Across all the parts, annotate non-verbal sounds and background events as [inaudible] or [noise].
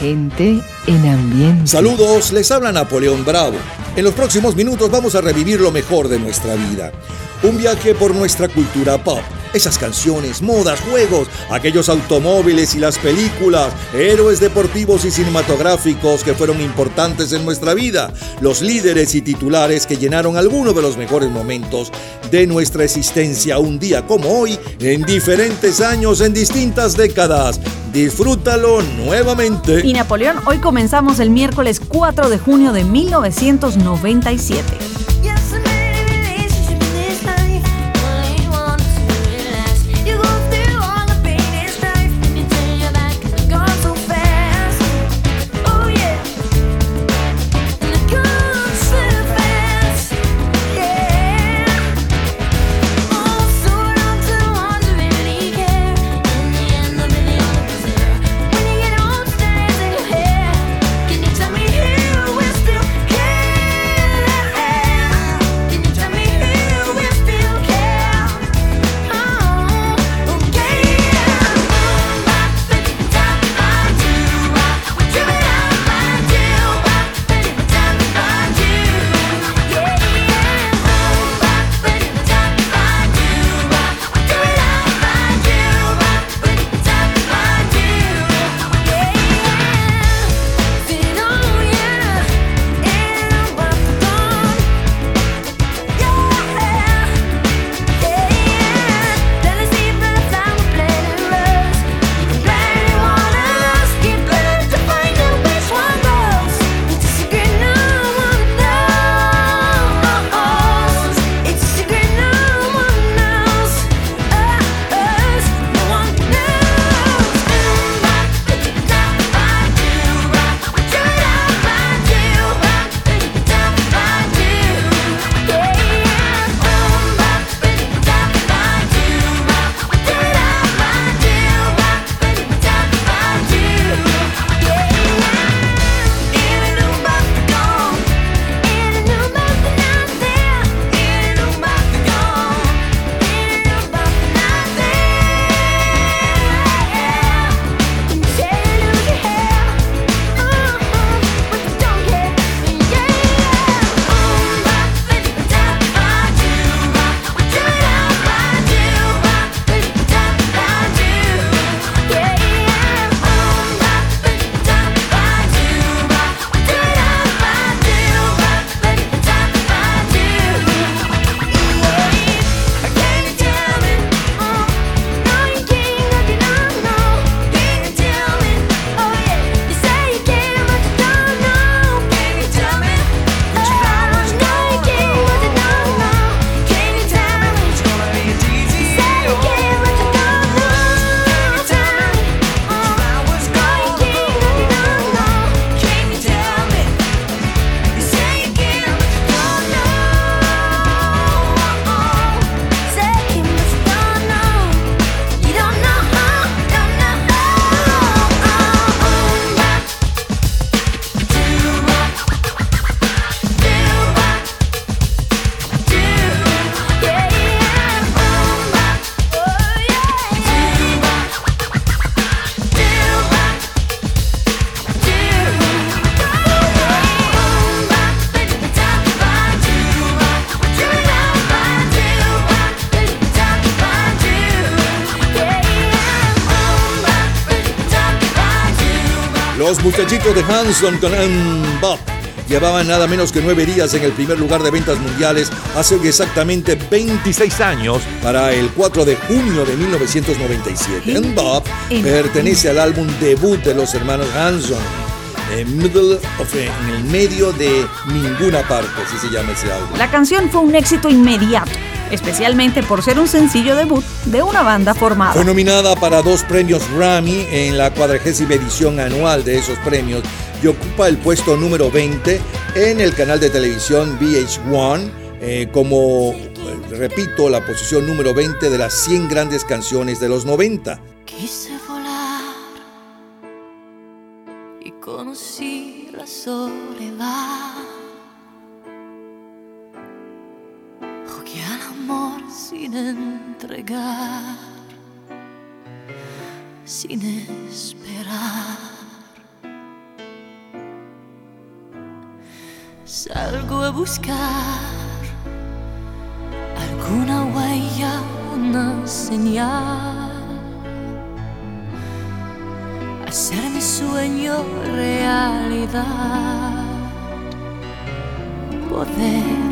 Gente en ambiente. Saludos, les habla Napoleón Bravo. En los próximos minutos vamos a revivir lo mejor de nuestra vida. Un viaje por nuestra cultura pop. Esas canciones, modas, juegos, aquellos automóviles y las películas, héroes deportivos y cinematográficos que fueron importantes en nuestra vida, los líderes y titulares que llenaron algunos de los mejores momentos de nuestra existencia un día como hoy, en diferentes años, en distintas décadas. Disfrútalo nuevamente. Y Napoleón, hoy comenzamos el miércoles 4 de junio de 1997. Muchachitos de Hanson con Bob llevaban nada menos que nueve días en el primer lugar de ventas mundiales hace exactamente 26 años, para el 4 de junio de 1997. Bob pertenece al álbum debut de los hermanos Hanson. Middle of, en el medio de ninguna parte, así se llama ese álbum. La canción fue un éxito inmediato especialmente por ser un sencillo debut de una banda formada. Fue nominada para dos premios Grammy en la cuadragésima edición anual de esos premios y ocupa el puesto número 20 en el canal de televisión VH1 eh, como, eh, repito, la posición número 20 de las 100 grandes canciones de los 90. Quise hacer mi sueño realidad, poder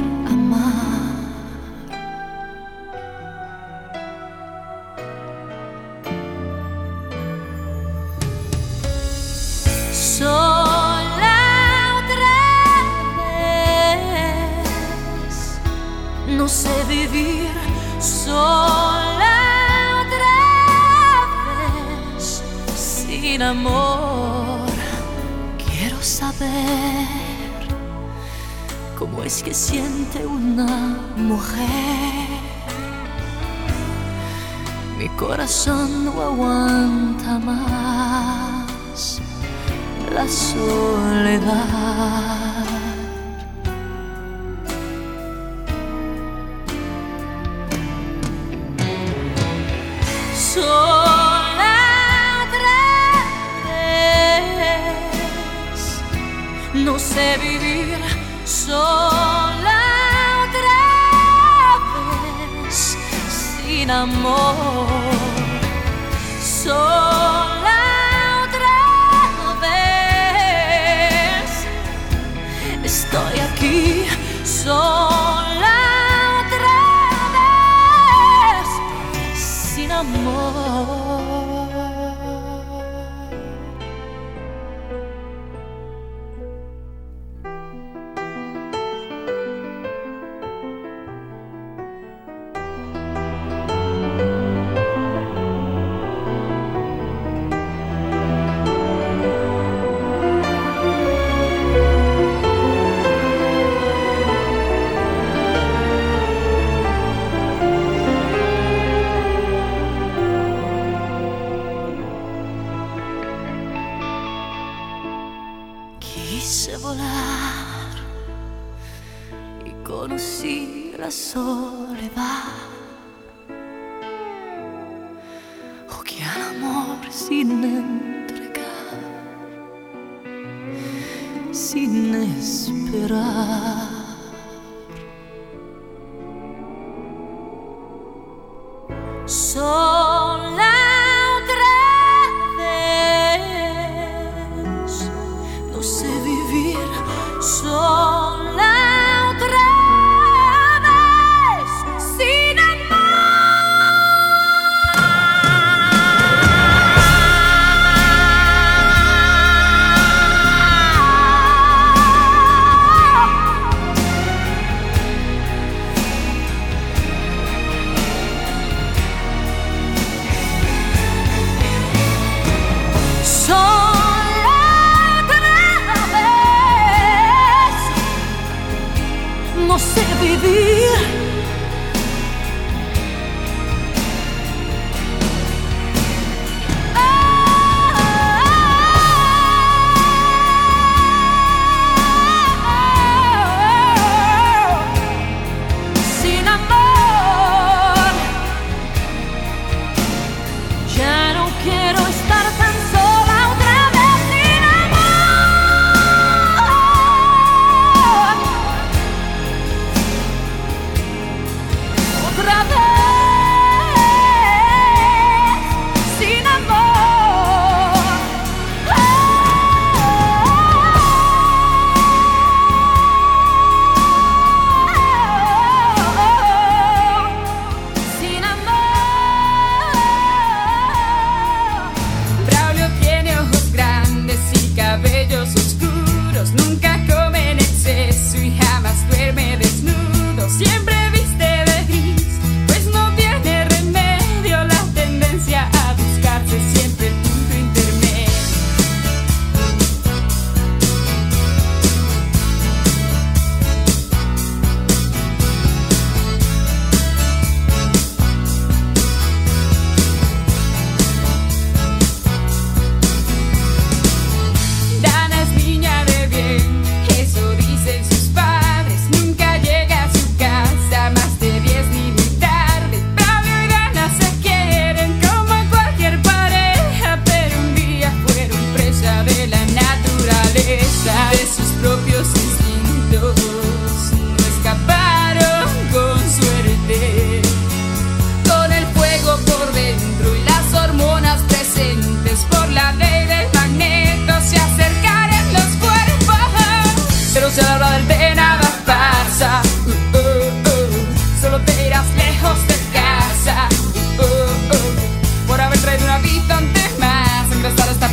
corazón no aguanta más la soledad.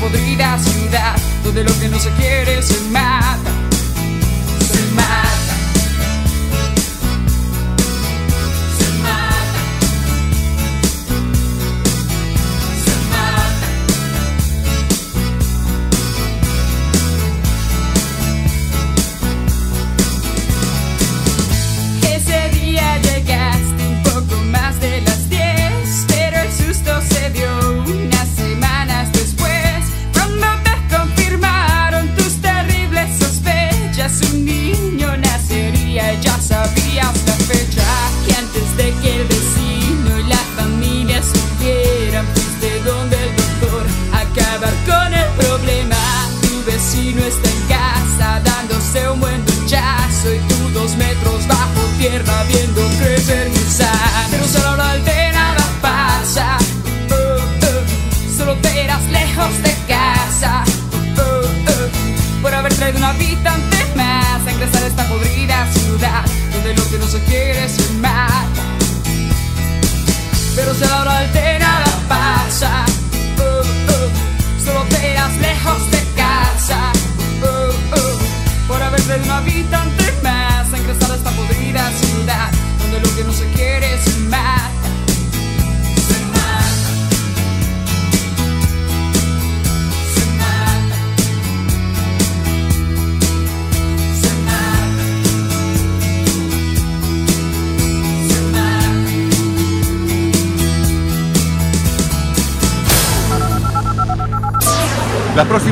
Podrida ciudad donde lo que no se quiere se mata. Se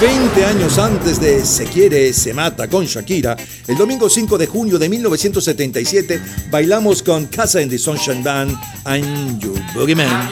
20 años antes de Se quiere, se mata con Shakira, el domingo 5 de junio de 1977 bailamos con Casa and the Sunshine Band I'm Your Boogeyman.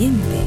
En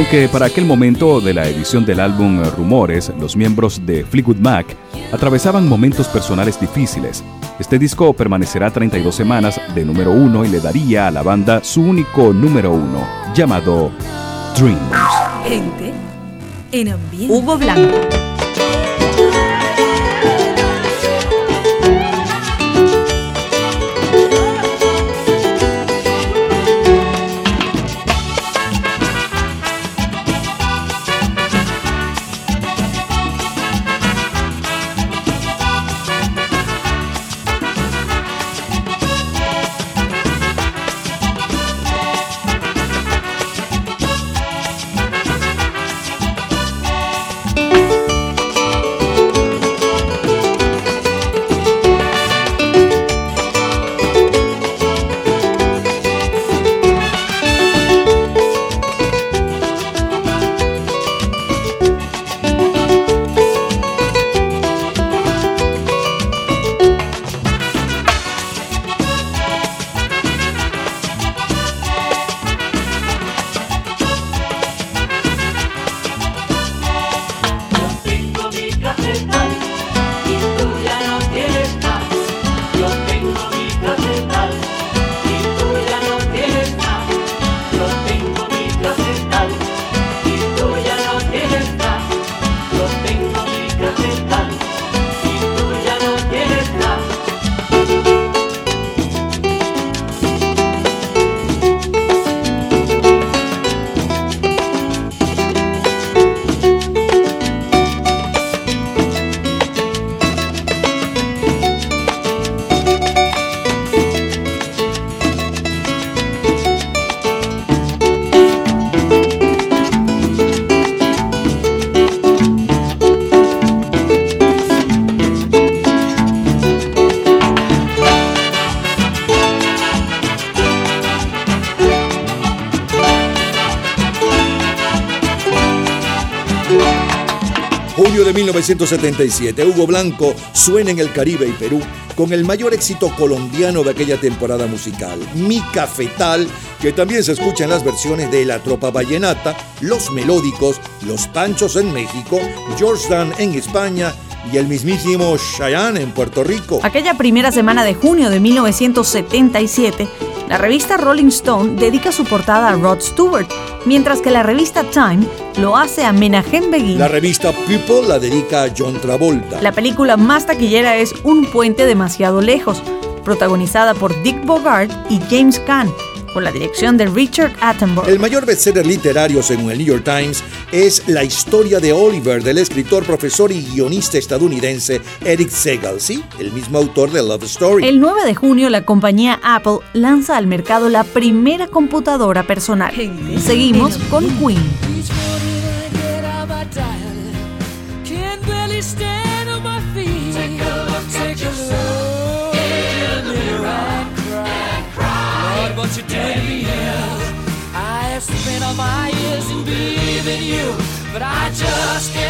Aunque para aquel momento de la edición del álbum Rumores, los miembros de Fleetwood Mac atravesaban momentos personales difíciles, este disco permanecerá 32 semanas de número uno y le daría a la banda su único número uno, llamado Dreams. Gente en ambiente. Hugo Blanco. 1977, Hugo Blanco suena en el Caribe y Perú con el mayor éxito colombiano de aquella temporada musical, Mi Cafetal, que también se escucha en las versiones de La Tropa Vallenata, Los Melódicos, Los Panchos en México, George Dan en España y el mismísimo Cheyenne en Puerto Rico. Aquella primera semana de junio de 1977, la revista Rolling Stone dedica su portada a Rod Stewart, mientras que la revista Time lo hace a Menahem Begin. La revista People la dedica a John Travolta. La película más taquillera es Un puente demasiado lejos, protagonizada por Dick Bogart y James Caan con la dirección de Richard Attenborough. El mayor bestseller literario, según el New York Times, es La historia de Oliver del escritor, profesor y guionista estadounidense Eric Segal, ¿sí? El mismo autor de Love Story. El 9 de junio, la compañía Apple lanza al mercado la primera computadora personal. Seguimos con Queen. In you, but I just can't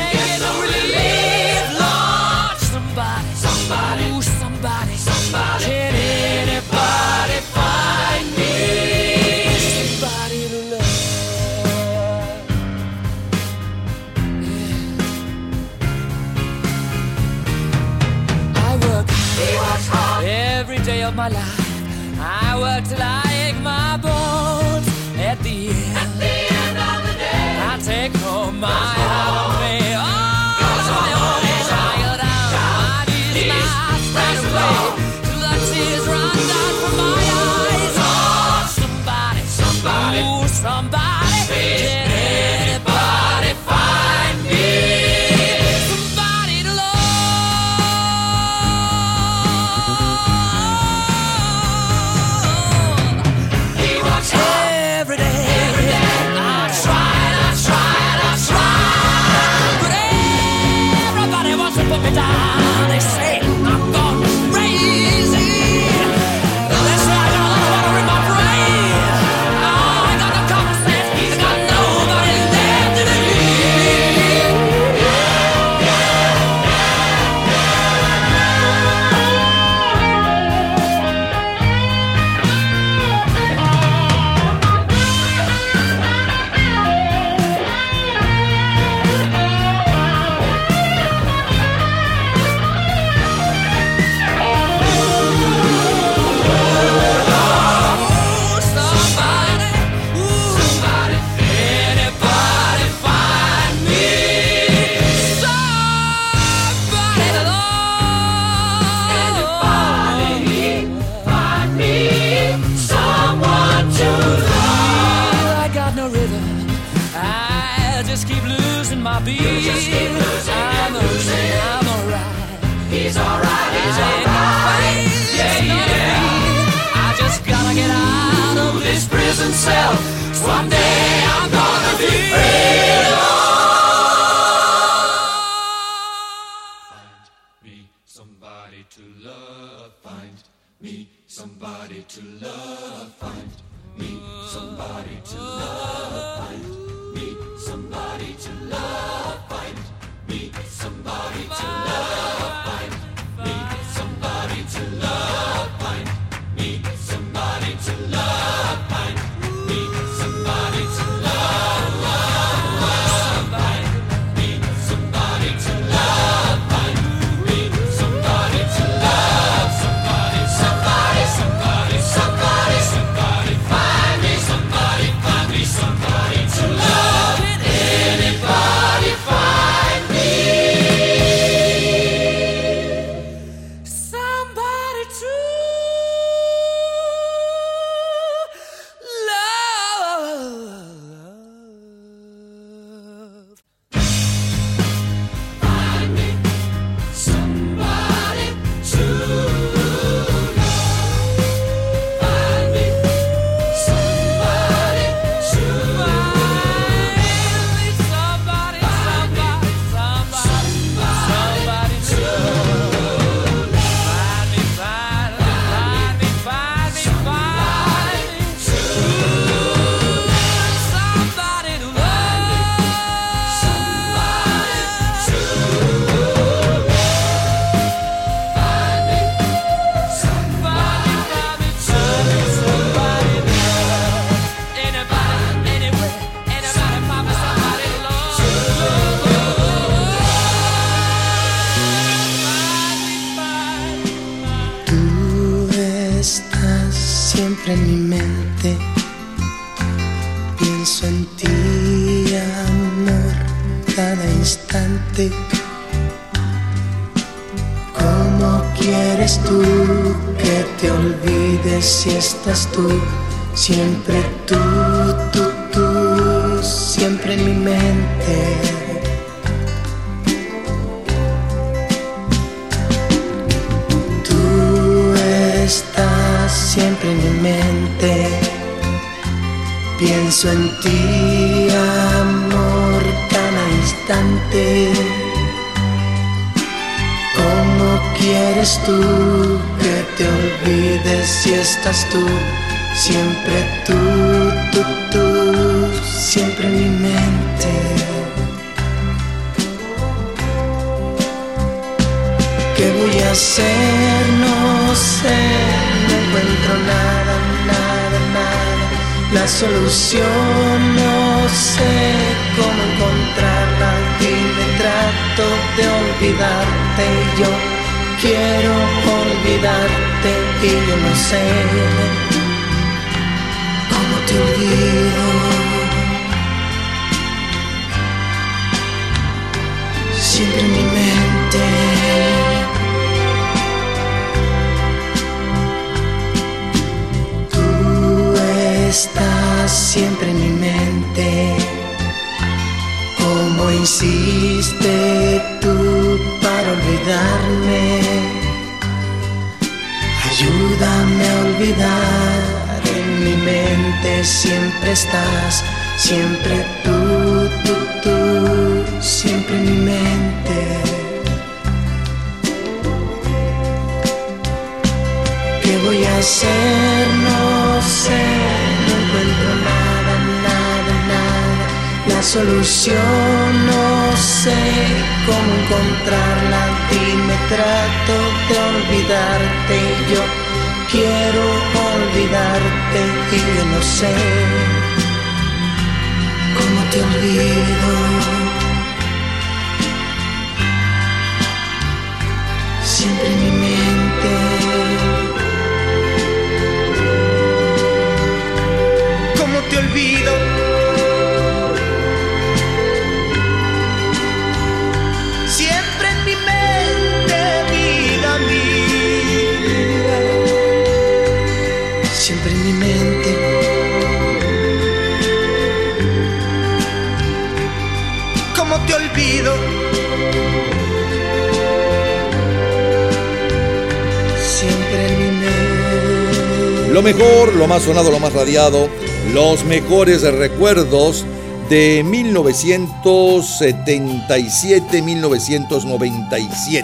radiado, los mejores recuerdos de 1977-1997.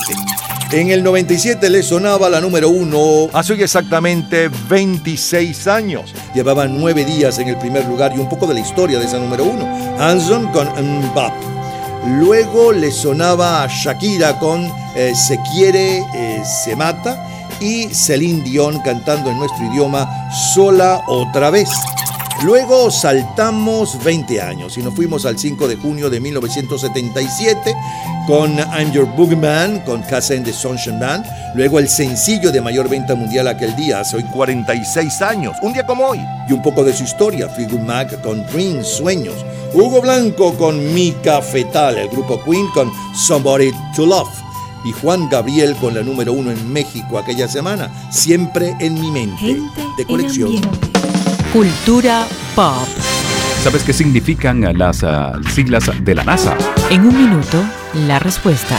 En el 97 le sonaba la número uno. Hace hoy exactamente 26 años. Llevaba nueve días en el primer lugar y un poco de la historia de esa número uno. Hanson con Mbap. Luego le sonaba a Shakira con eh, Se quiere, eh, se mata. Y Celine Dion cantando en nuestro idioma Sola otra vez. Luego saltamos 20 años y nos fuimos al 5 de junio de 1977 con I'm Your Boogeyman, con Casa de Sunshine Band. Luego el sencillo de mayor venta mundial aquel día, hace hoy 46 años, un día como hoy. Y un poco de su historia, Fleetwood Mac con Dreams, Sueños. Hugo Blanco con Mi Cafetal, el grupo Queen con Somebody to Love. Y Juan Gabriel con la número uno en México aquella semana, siempre en mi mente, Gente de colección. Cultura pop. ¿Sabes qué significan las siglas de la NASA? En un minuto, la respuesta.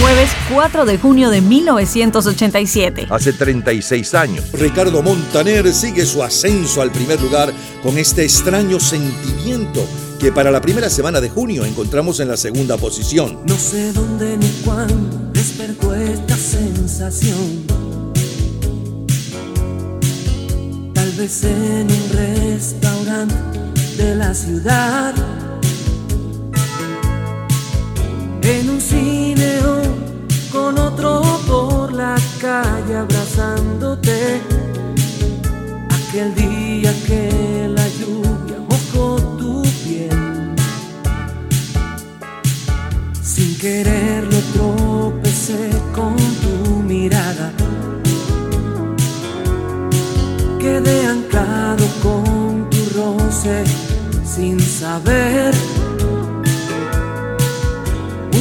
Jueves 4 de junio de 1987. Hace 36 años. Ricardo Montaner sigue su ascenso al primer lugar con este extraño sentimiento que para la primera semana de junio encontramos en la segunda posición. No sé dónde ni cuándo despertó esta sensación. Tal vez en un restaurante de la ciudad en un cine otro por la calle abrazándote. Aquel día que la lluvia mojó tu piel. Sin quererlo tropecé con tu mirada. Quedé anclado con tu roce sin saber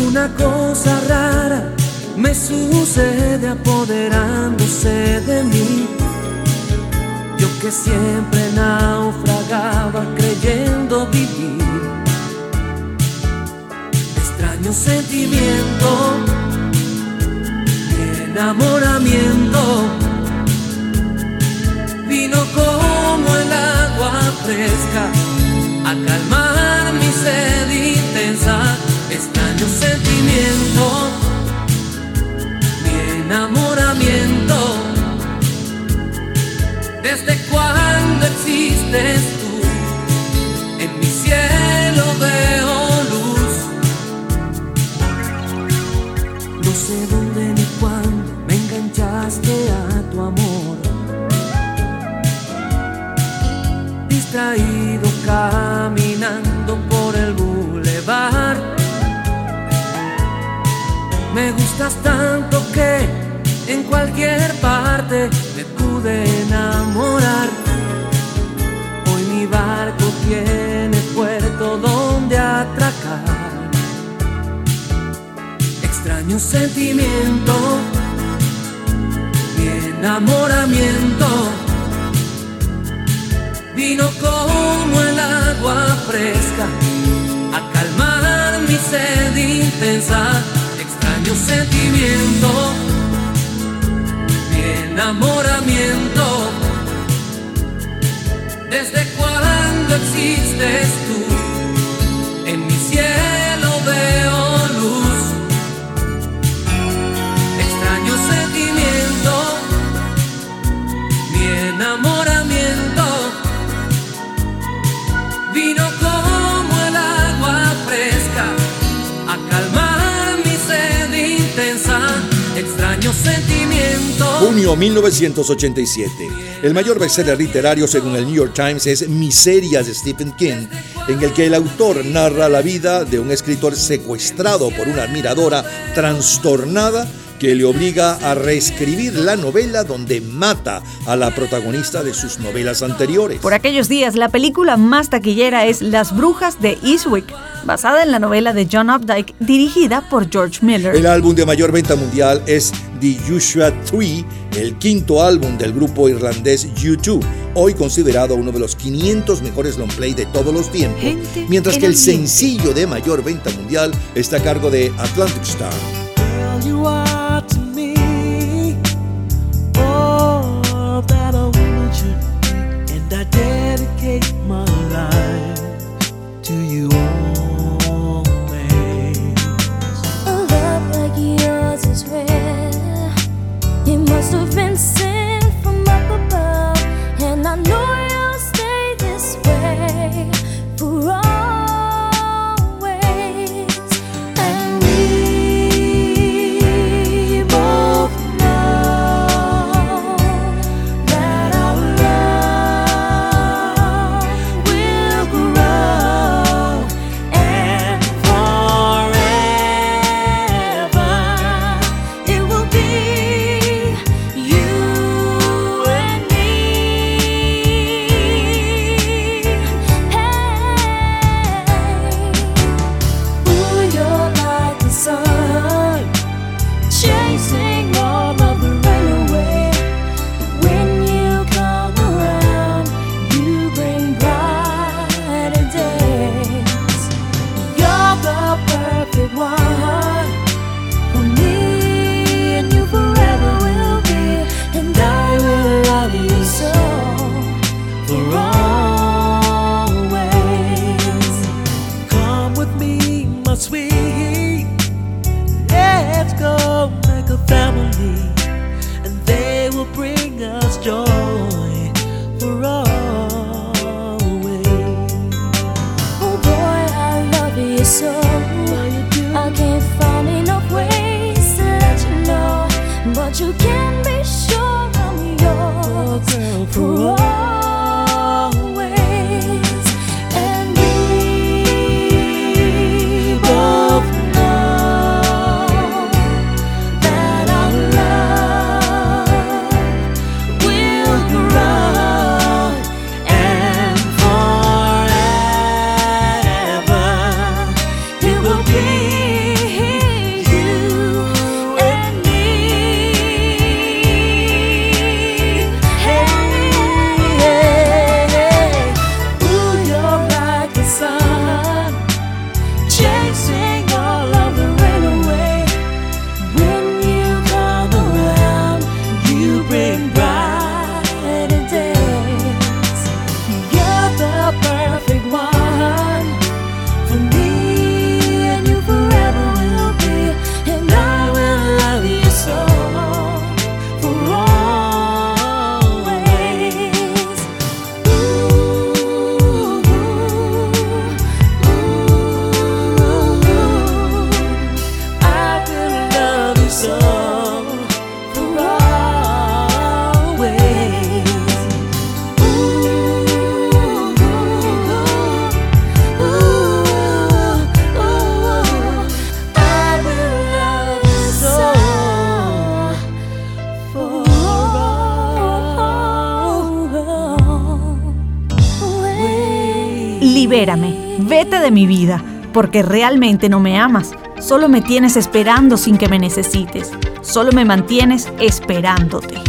una cosa rara me sucede apoderándose de mí. Yo que siempre naufragaba creyendo vivir. Extraño sentimiento, mi enamoramiento. Vino como el agua fresca a calmar mi sed intensa extraño sentimiento, cuándo existes tú? En mi cielo veo luz. No sé dónde ni cuándo me enganchaste a tu amor. Distraído caminando por el bulevar me gustas tanto que en cualquier parte me pude enamorar. Barco tiene puerto donde atracar. Extraño sentimiento, mi enamoramiento. Vino como el agua fresca a calmar mi sed intensa extraño sentimiento, mi enamoramiento. ¿Desde cuándo existes tú? Junio 1987. El mayor bestseller literario según el New York Times es Miserias de Stephen King, en el que el autor narra la vida de un escritor secuestrado por una admiradora trastornada que le obliga a reescribir la novela donde mata a la protagonista de sus novelas anteriores. Por aquellos días, la película más taquillera es Las Brujas de Eastwick, basada en la novela de John Updike, dirigida por George Miller. El álbum de mayor venta mundial es The Joshua Tree, el quinto álbum del grupo irlandés U2, hoy considerado uno de los 500 mejores long play de todos los tiempos, Gente mientras en que el sencillo de mayor venta mundial está a cargo de Atlantic Star. Girl, mi vida, porque realmente no me amas, solo me tienes esperando sin que me necesites, solo me mantienes esperándote.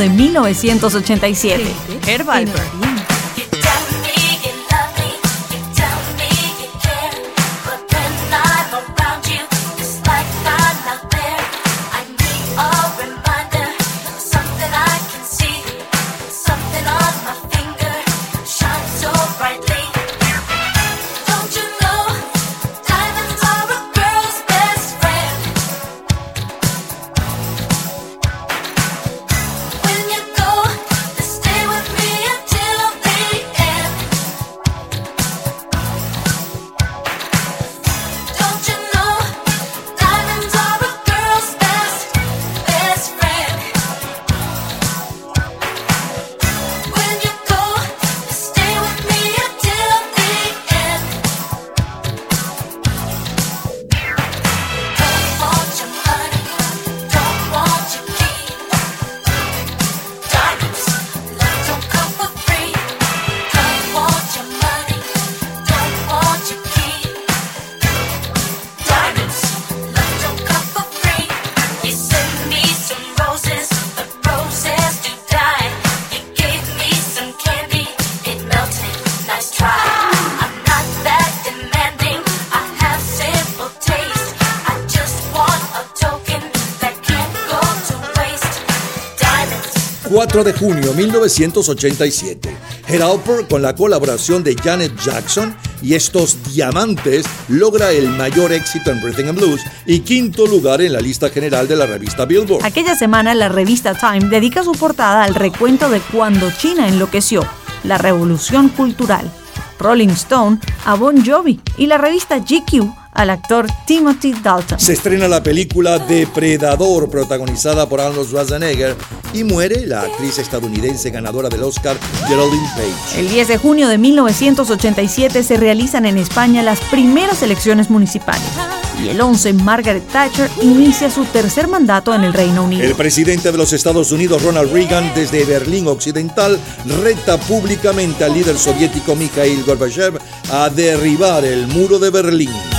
de 1987. 4 de junio de 1987. Head con la colaboración de Janet Jackson y estos diamantes, logra el mayor éxito en Rhythm and Blues y quinto lugar en la lista general de la revista Billboard. Aquella semana, la revista Time dedica su portada al recuento de cuando China enloqueció, la revolución cultural. Rolling Stone a Bon Jovi y la revista GQ al actor Timothy Dalton. Se estrena la película Depredador, protagonizada por Arnold Schwarzenegger, y muere la actriz estadounidense ganadora del Oscar, Geraldine Page. El 10 de junio de 1987 se realizan en España las primeras elecciones municipales. Y el 11, Margaret Thatcher inicia su tercer mandato en el Reino Unido. El presidente de los Estados Unidos, Ronald Reagan, desde Berlín Occidental, reta públicamente al líder soviético Mikhail Gorbachev a derribar el muro de Berlín.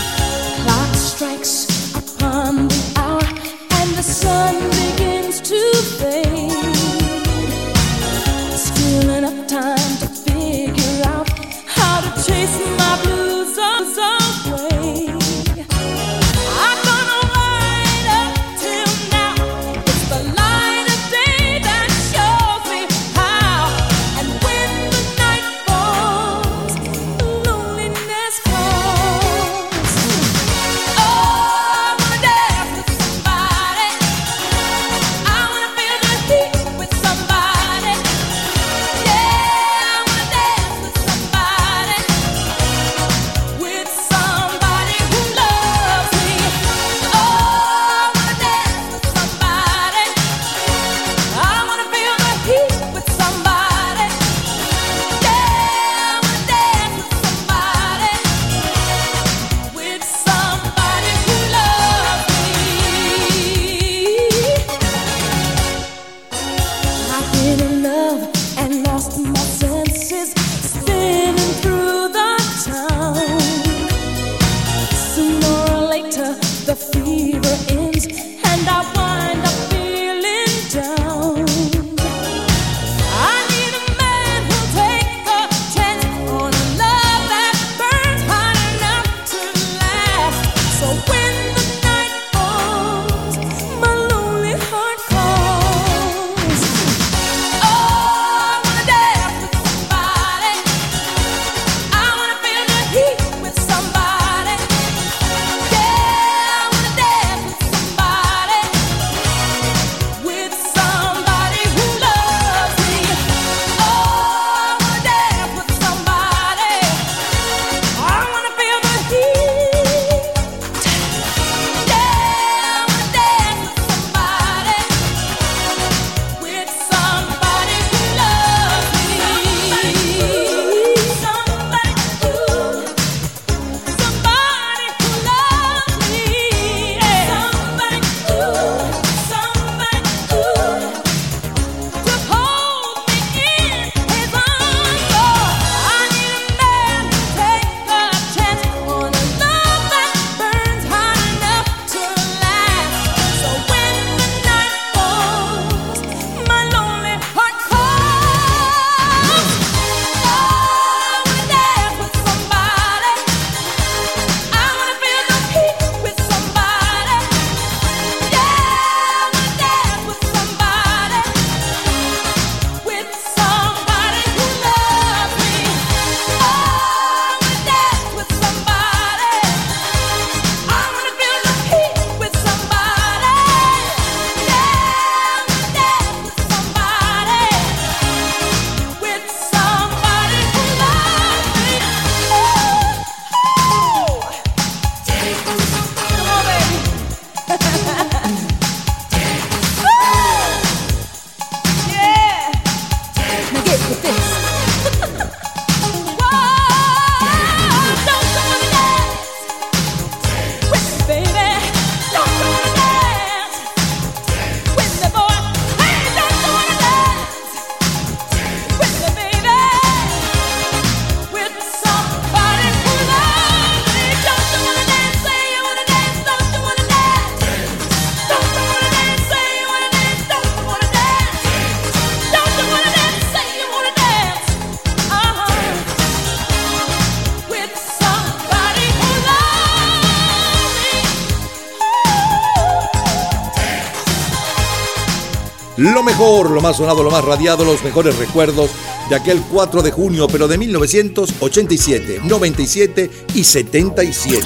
Lo más sonado, lo más radiado, los mejores recuerdos de aquel 4 de junio, pero de 1987, 97 y 77.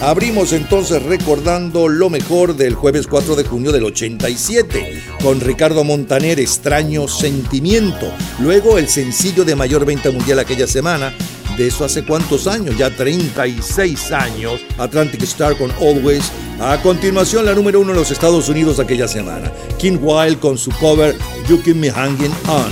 Abrimos entonces recordando lo mejor del jueves 4 de junio del 87, con Ricardo Montaner, Extraño Sentimiento. Luego el sencillo de mayor venta mundial aquella semana, de eso hace cuántos años, ya 36 años, Atlantic Star con Always. A continuación, la número uno en los Estados Unidos aquella semana, King Wild con su cover You Keep Me Hanging On.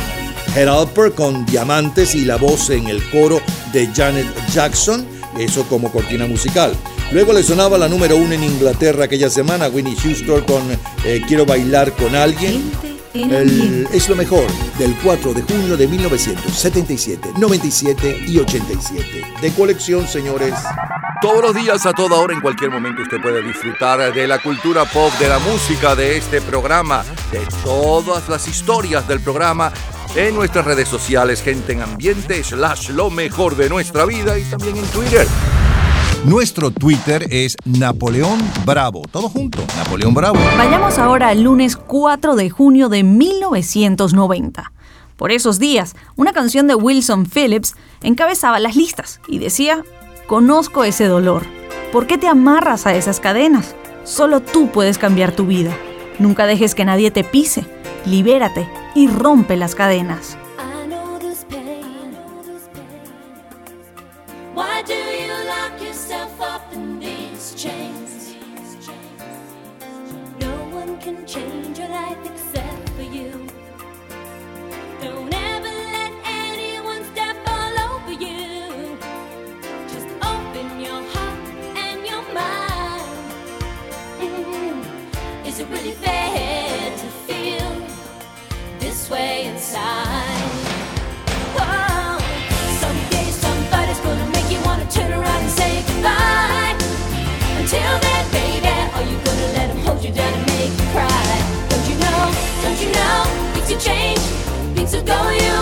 Head Alper con Diamantes y la voz en el coro de Janet Jackson, eso como cortina musical. Luego le sonaba la número uno en Inglaterra aquella semana, Winnie Houston con eh, Quiero bailar con alguien. Es lo mejor del 4 de junio de 1977, 97 y 87. De colección, señores. Todos los días, a toda hora, en cualquier momento, usted puede disfrutar de la cultura pop, de la música, de este programa, de todas las historias del programa en nuestras redes sociales, gente en ambiente, slash lo mejor de nuestra vida y también en Twitter. Nuestro Twitter es Napoleón Bravo. Todo junto, Napoleón Bravo. Vayamos ahora al lunes 4 de junio de 1990. Por esos días, una canción de Wilson Phillips encabezaba las listas y decía, Conozco ese dolor. ¿Por qué te amarras a esas cadenas? Solo tú puedes cambiar tu vida. Nunca dejes que nadie te pise. Libérate y rompe las cadenas. go, you.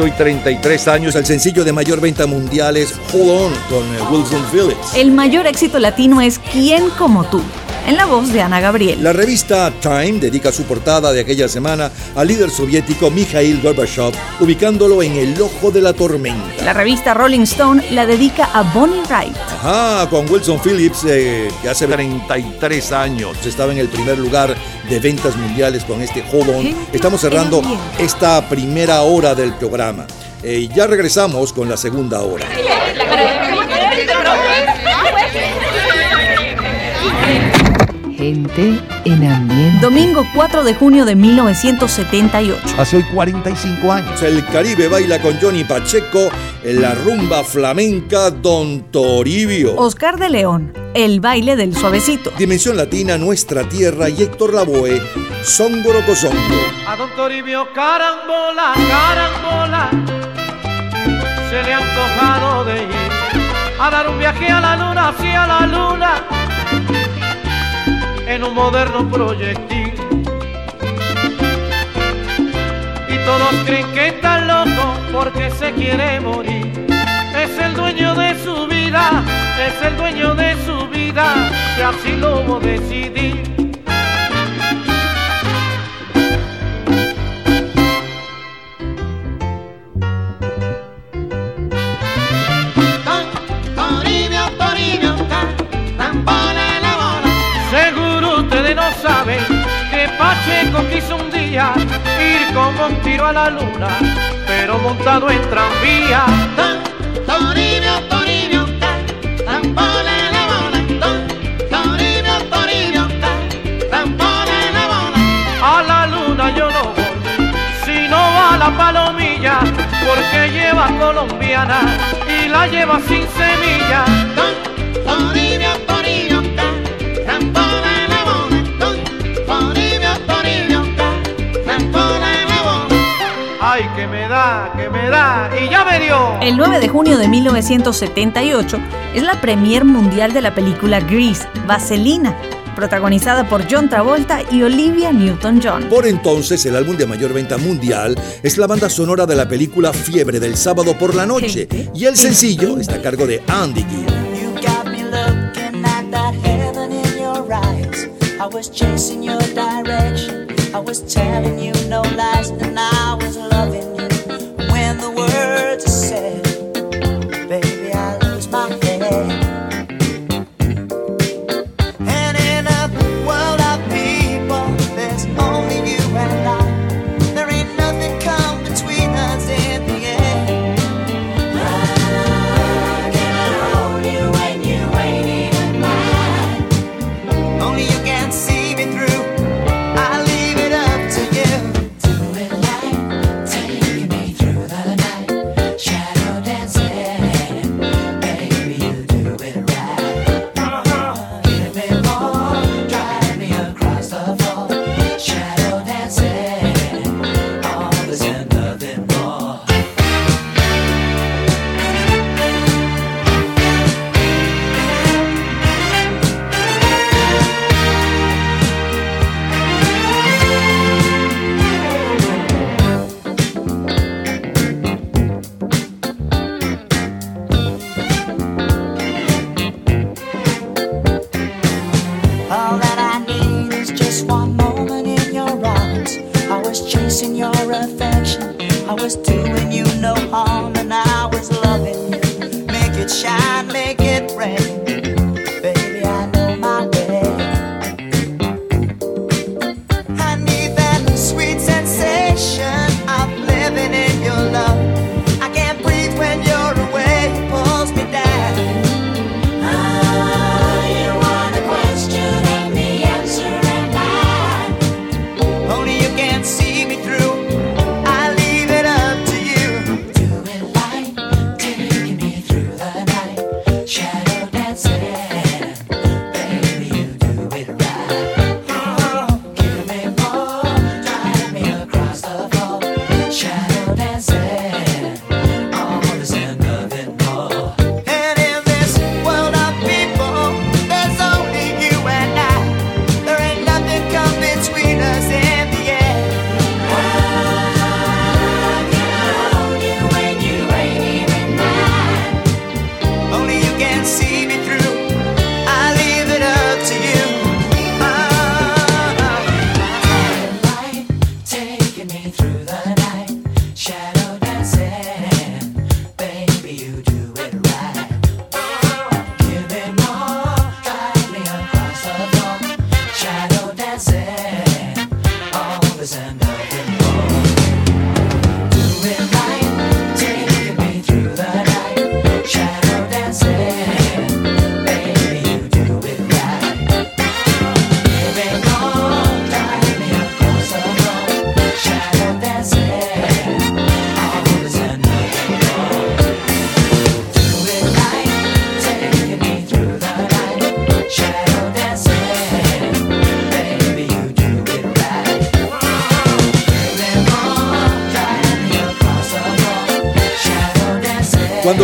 Hoy 33 años, el sencillo de mayor venta mundial es Hold On con eh, Wilson Phillips. El mayor éxito latino es ¿Quién como tú? En la voz de Ana Gabriel. La revista Time dedica su portada de aquella semana al líder soviético Mikhail Gorbachev, ubicándolo en el ojo de la tormenta. La revista Rolling Stone la dedica a Bonnie Wright. Ajá, con Wilson Phillips, eh, que hace 33 años estaba en el primer lugar de ventas mundiales con este Hold On. Estamos cerrando esta primera hora del programa. Eh, ya regresamos con la segunda hora. Gente en ambiente. Domingo 4 de junio de 1978. Hace hoy 45 años. El Caribe baila con Johnny Pacheco en la rumba flamenca Don Toribio. Oscar de León, el baile del suavecito. Dimensión Latina, Nuestra Tierra y Héctor Lavoe, Songoro Cosongo. A Don Toribio carambola, carambola, se le ha antojado de ir a dar un viaje a la luna, hacia la luna en un moderno proyectil. Y todos creen que está loco porque se quiere morir. Es el dueño de su vida, es el dueño de su vida, y así lo decidir. Como un tiro a la luna, pero montado en tranvía. Toribio, Toribio, trampole la bola. Toribio, Toribio, trampole la bola. A la luna yo no voy, si no va la palomilla, porque lleva colombiana y la lleva sin semilla. Toribio, Toribio, que me da, y ya me dio. El 9 de junio de 1978 es la premier mundial de la película Grease, Vaselina, protagonizada por John Travolta y Olivia Newton-John. Por entonces, el álbum de mayor venta mundial es la banda sonora de la película Fiebre del sábado por la noche, y el sencillo está a cargo de Andy Gill. Said,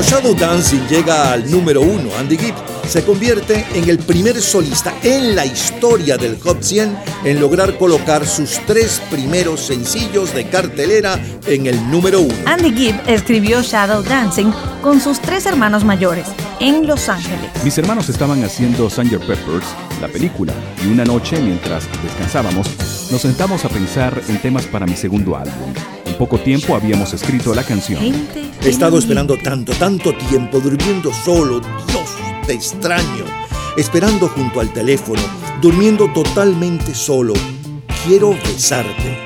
Shadow Dancing llega al número uno, Andy Gibb se convierte en el primer solista en la historia del Hot 100 en lograr colocar sus tres primeros sencillos de cartelera en el número uno. Andy Gibb escribió Shadow Dancing con sus tres hermanos mayores en Los Ángeles. Mis hermanos estaban haciendo Sanger Peppers, la película, y una noche mientras descansábamos, nos sentamos a pensar en temas para mi segundo álbum. En poco tiempo habíamos escrito la canción. He estado esperando tanto, tanto tiempo, durmiendo solo. Dios, te extraño. Esperando junto al teléfono, durmiendo totalmente solo. Quiero besarte.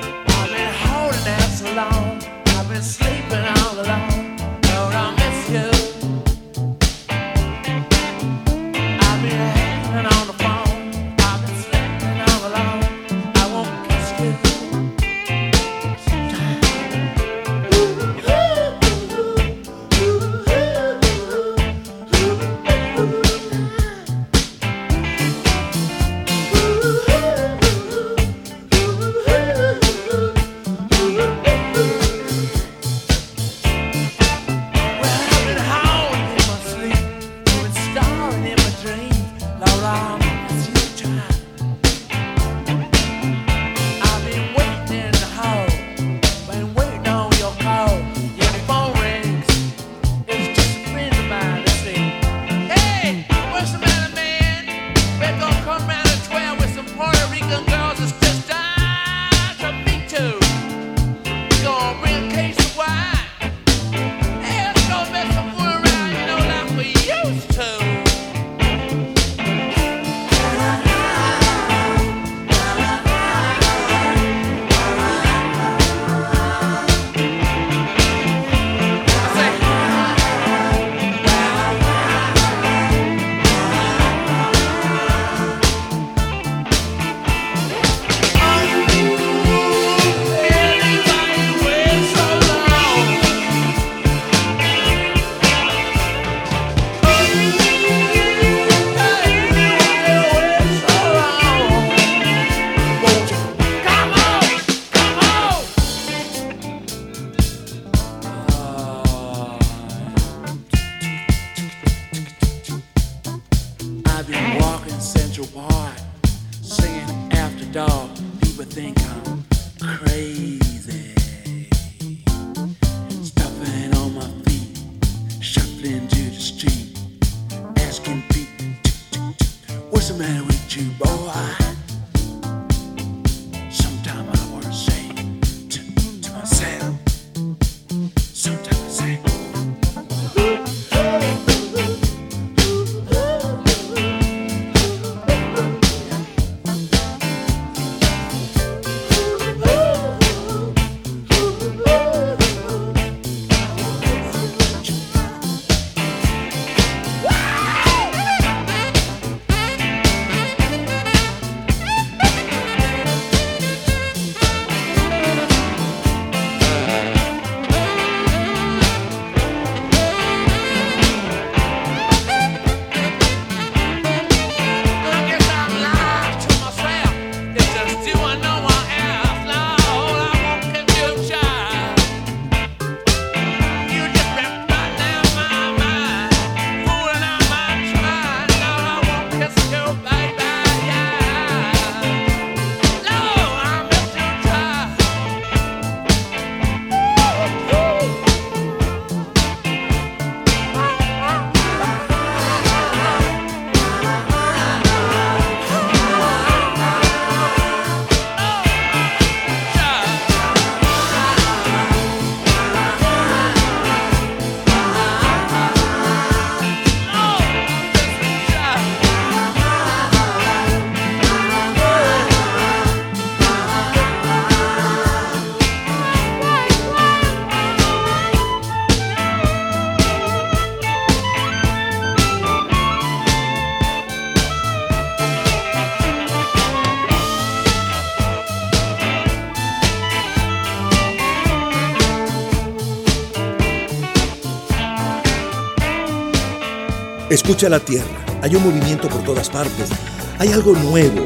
Escucha la tierra. Hay un movimiento por todas partes. Hay algo nuevo.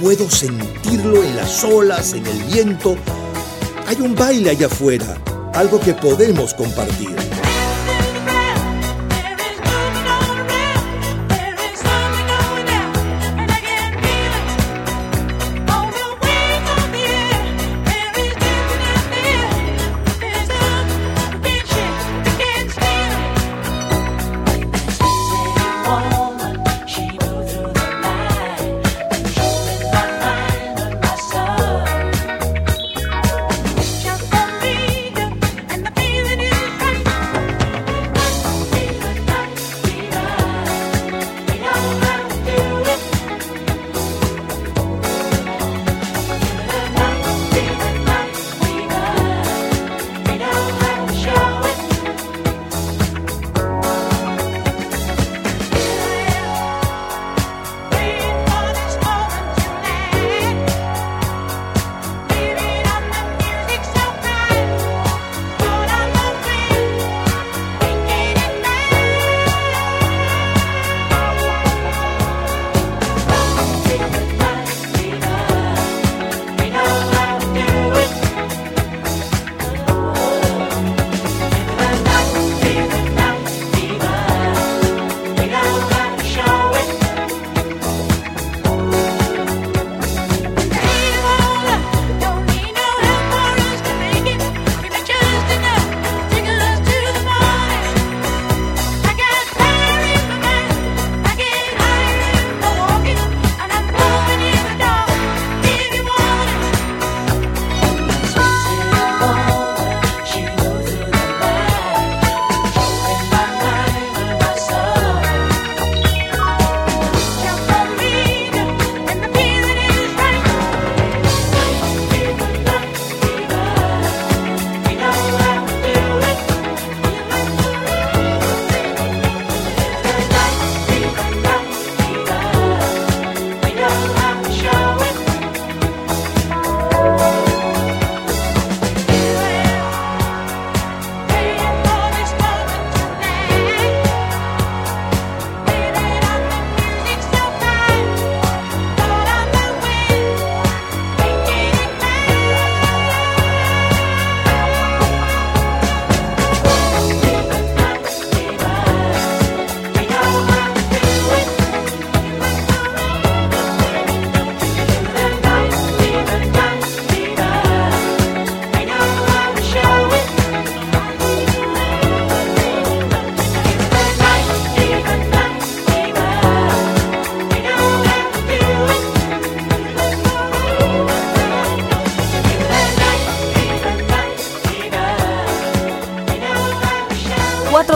Puedo sentirlo en las olas, en el viento. Hay un baile allá afuera. Algo que podemos compartir.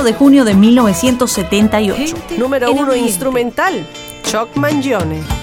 De junio de 1978. Número uno instrumental, Chuck Mangione.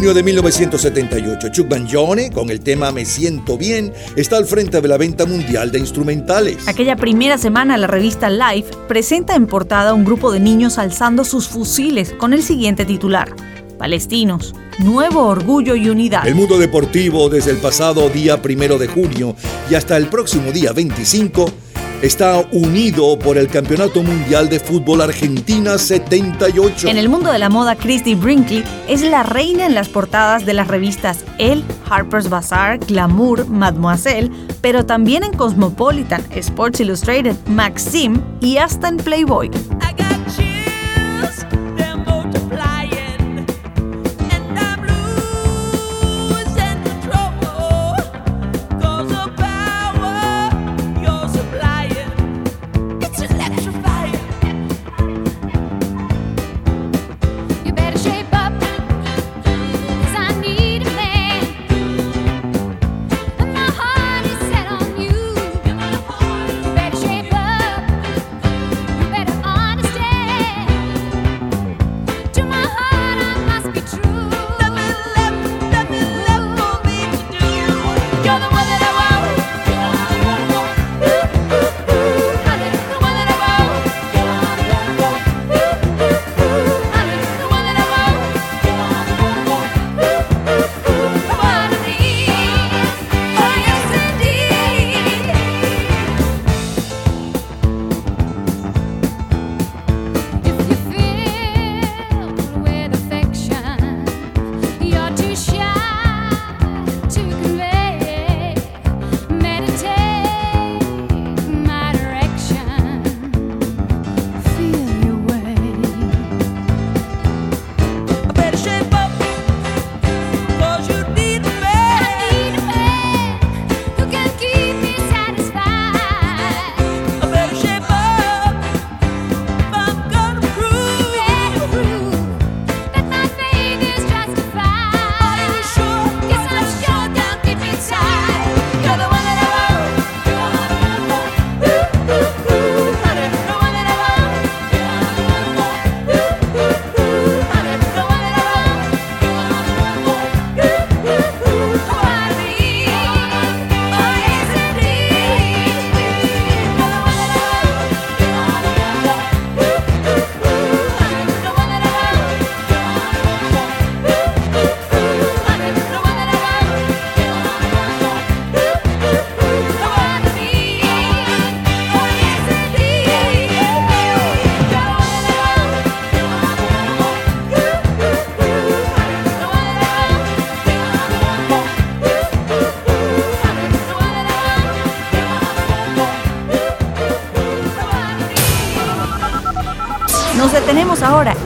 Junio de 1978, Chuck Mangione, con el tema Me siento bien, está al frente de la venta mundial de instrumentales. Aquella primera semana la revista Life presenta en portada un grupo de niños alzando sus fusiles con el siguiente titular. Palestinos, nuevo orgullo y unidad. El mundo deportivo desde el pasado día primero de junio y hasta el próximo día 25 está unido por el Campeonato Mundial de Fútbol Argentina 78. En el mundo de la moda, Christy Brinkley es la reina en las portadas de las revistas Elle, Harper's Bazaar, Glamour, Mademoiselle, pero también en Cosmopolitan, Sports Illustrated, Maxim y hasta en Playboy.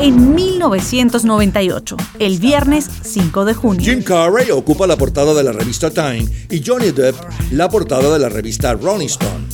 En 1998, el viernes 5 de junio. Jim Carrey ocupa la portada de la revista Time y Johnny Depp la portada de la revista Rolling Stone.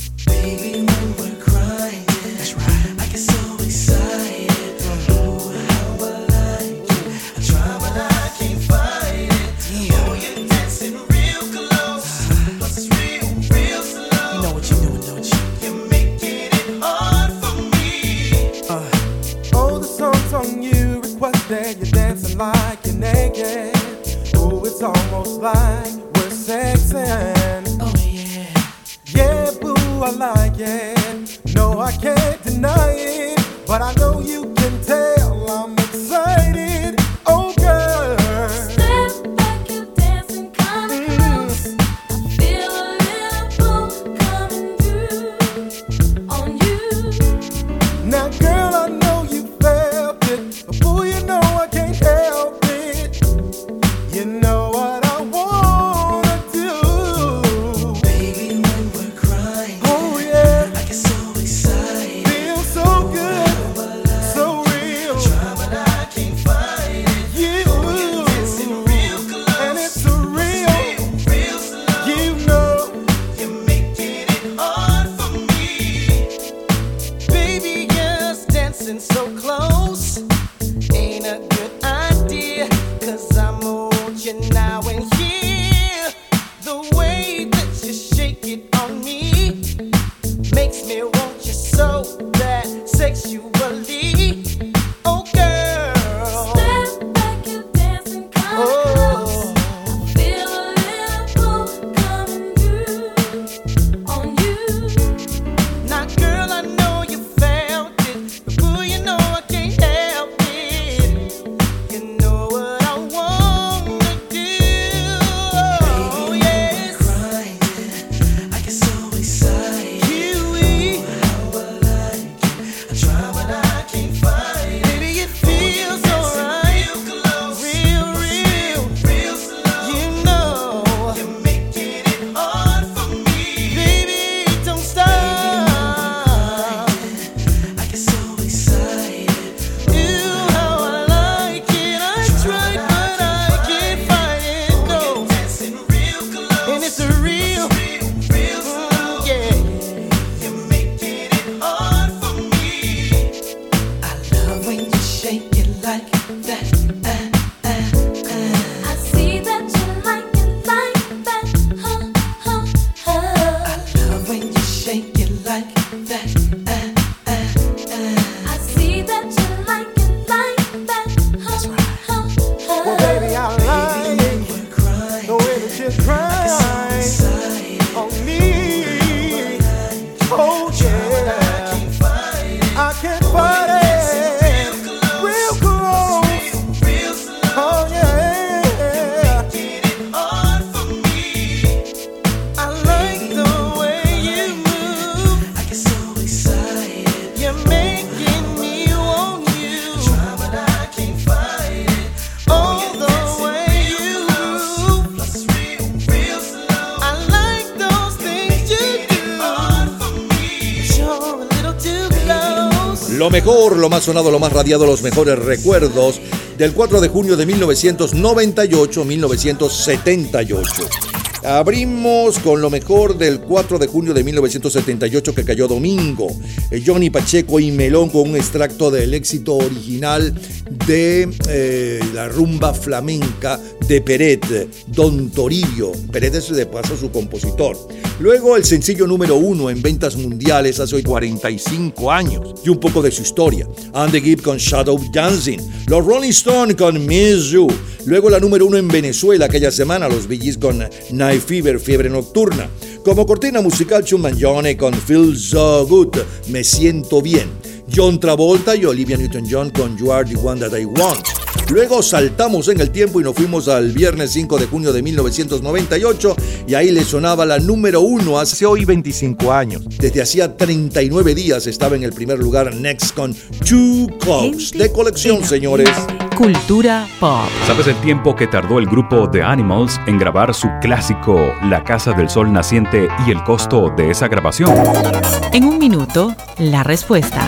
Sonado, lo más radiado, los mejores recuerdos del 4 de junio de 1998-1978. Abrimos con lo mejor del 4 de junio de 1978 que cayó domingo. Eh, Johnny Pacheco y Melón con un extracto del éxito original de eh, la rumba flamenca de Peret, Don Toribio. Peret es de paso su compositor. Luego el sencillo número uno en ventas mundiales hace hoy 45 años y un poco de su historia. Andy Gibb con Shadow Dancing, los Rolling Stones con Miss You. Luego la número uno en Venezuela aquella semana, los Gees con Night Fever, Fiebre Nocturna. Como cortina musical, Chumanjone con Feel So Good, Me Siento Bien. John Travolta y Olivia Newton-John con You Are the One That I Want. Luego saltamos en el tiempo y nos fuimos al viernes 5 de junio de 1998 y ahí le sonaba la número uno hace hoy 25 años. Desde hacía 39 días estaba en el primer lugar Next con Two Close de colección, señores. Cultura pop. ¿Sabes el tiempo que tardó el grupo The Animals en grabar su clásico La Casa del Sol Naciente y el costo de esa grabación? En un minuto, la respuesta.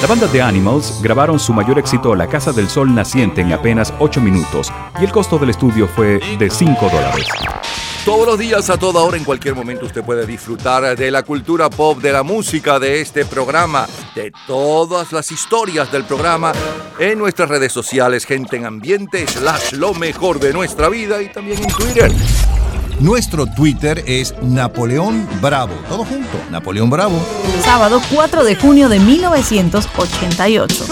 La banda de Animals grabaron su mayor éxito La Casa del Sol Naciente en apenas 8 minutos y el costo del estudio fue de 5 dólares. Todos los días, a toda hora, en cualquier momento, usted puede disfrutar de la cultura pop, de la música, de este programa, de todas las historias del programa en nuestras redes sociales, gente en ambiente, slash lo mejor de nuestra vida y también en Twitter. Nuestro Twitter es Napoleón Bravo. Todo junto, Napoleón Bravo. Sábado 4 de junio de 1988.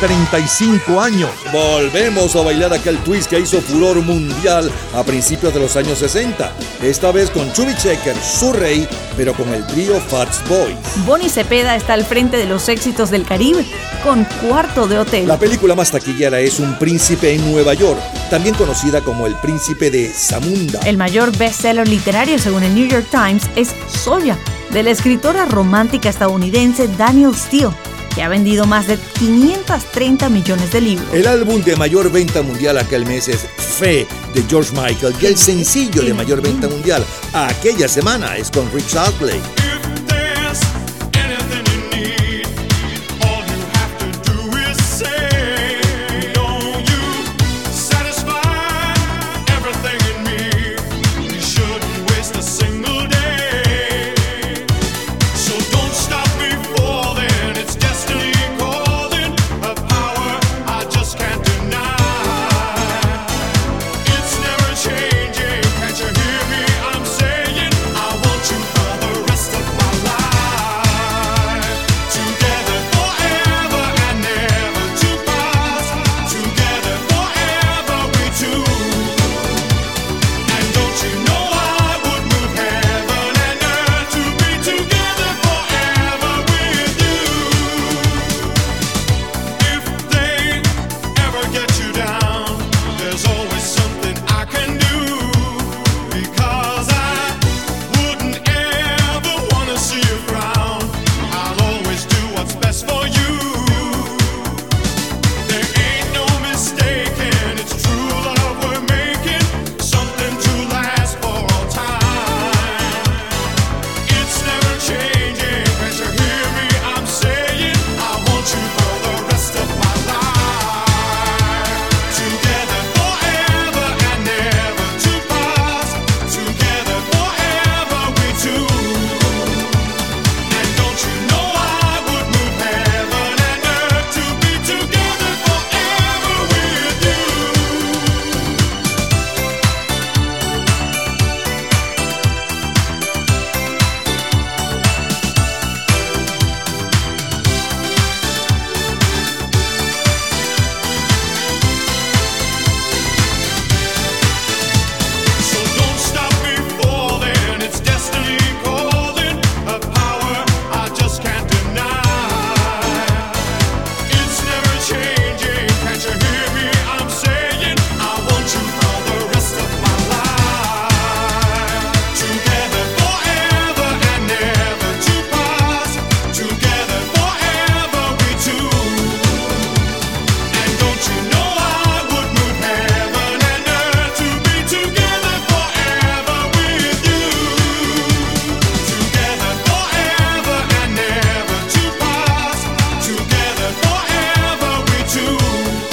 35 años volvemos a bailar aquel twist que hizo furor mundial a principios de los años 60. Esta vez con Chubby Checker, su rey, pero con el trío Fats Boys. Bonnie Cepeda está al frente de los éxitos del Caribe con Cuarto de Hotel. La película más taquillera es Un príncipe en Nueva York, también conocida como El príncipe de Zamunda. El mayor bestseller literario según el New York Times es Soya, de la escritora romántica estadounidense Daniel Steele. Que ha vendido más de 530 millones de libros. El álbum de mayor venta mundial aquel mes es Fe de George Michael y el sencillo de mayor venta mundial aquella semana es con Rick Astley.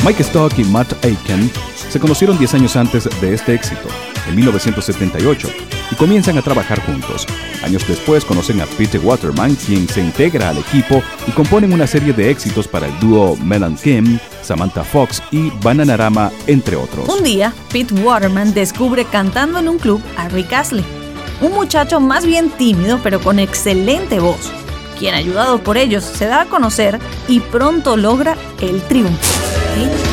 Mike Stock y Matt Aiken se conocieron 10 años antes de este éxito, en 1978, y comienzan a trabajar juntos. Años después conocen a Pete Waterman, quien se integra al equipo y componen una serie de éxitos para el dúo Mel Kim, Samantha Fox y Bananarama, entre otros. Un día, Pete Waterman descubre cantando en un club a Rick Astley, un muchacho más bien tímido pero con excelente voz, quien ayudado por ellos se da a conocer y pronto logra el triunfo. ¿Qué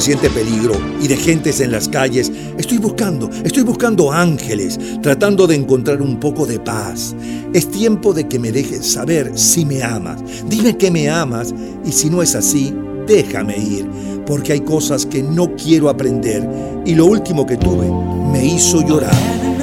suficiente peligro y de gentes en las calles, estoy buscando, estoy buscando ángeles, tratando de encontrar un poco de paz. Es tiempo de que me dejes saber si me amas. Dime que me amas y si no es así, déjame ir, porque hay cosas que no quiero aprender y lo último que tuve me hizo llorar.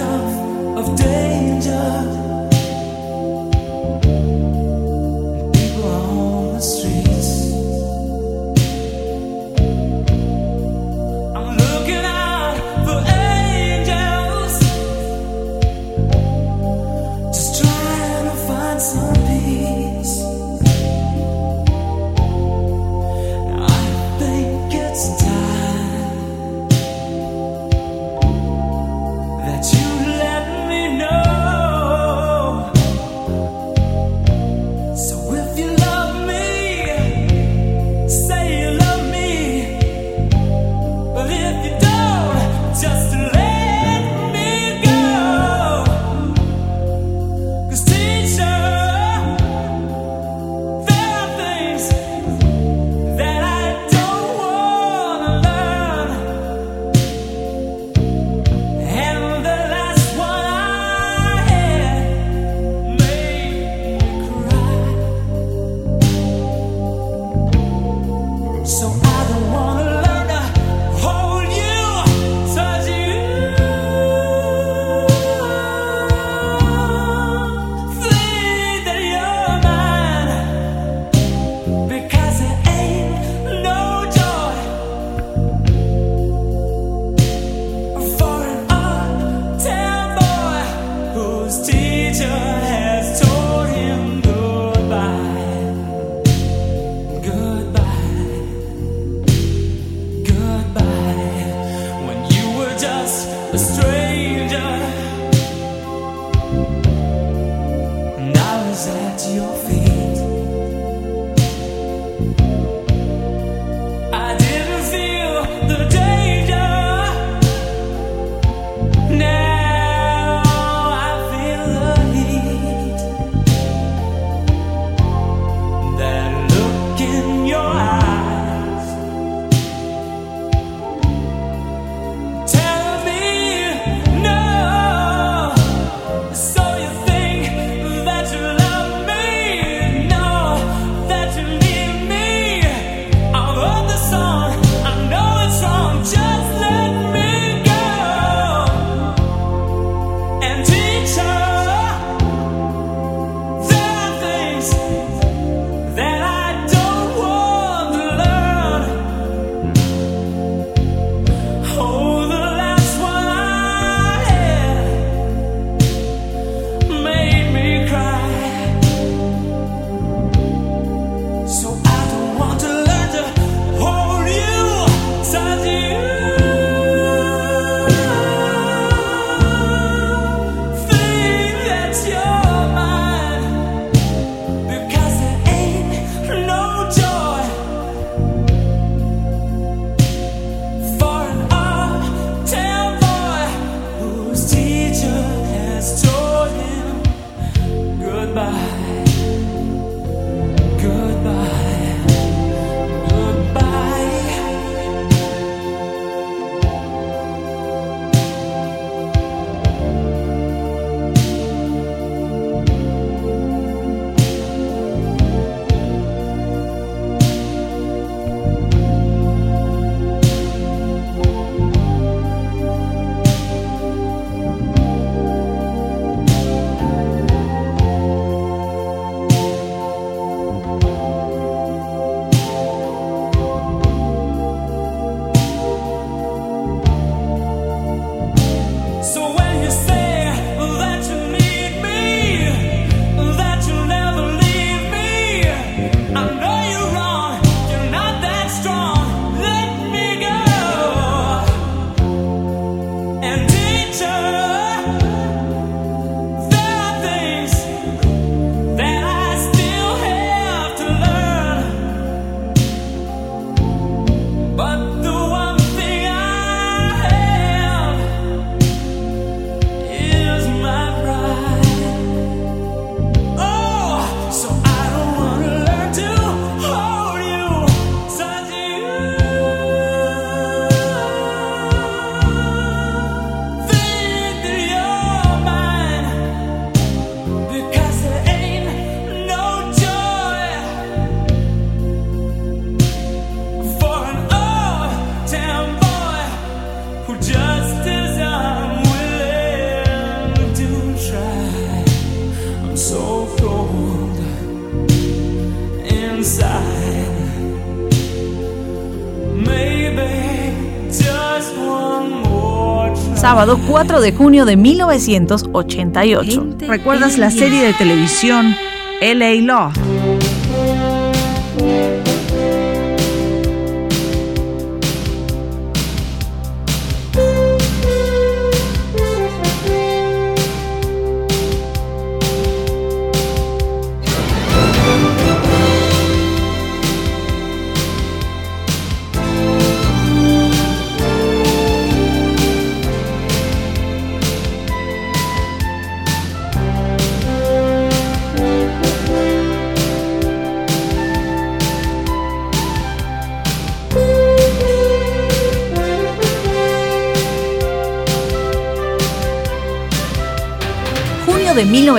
sábado 4 de junio de 1988. ¿Recuerdas la serie de televisión LA Law?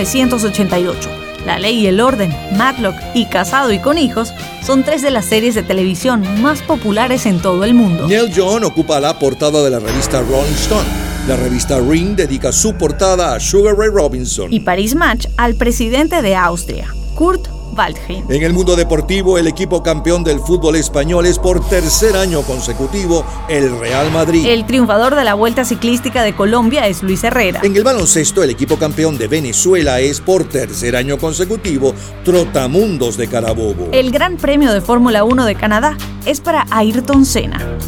1988. La Ley y el Orden, Matlock y Casado y con Hijos son tres de las series de televisión más populares en todo el mundo. Neil John ocupa la portada de la revista Rolling Stone. La revista Ring dedica su portada a Sugar Ray Robinson. Y Paris Match al presidente de Austria, Kurt en el mundo deportivo, el equipo campeón del fútbol español es por tercer año consecutivo el Real Madrid. El triunfador de la Vuelta Ciclística de Colombia es Luis Herrera. En el baloncesto, el equipo campeón de Venezuela es por tercer año consecutivo Trotamundos de Carabobo. El Gran Premio de Fórmula 1 de Canadá es para Ayrton Senna.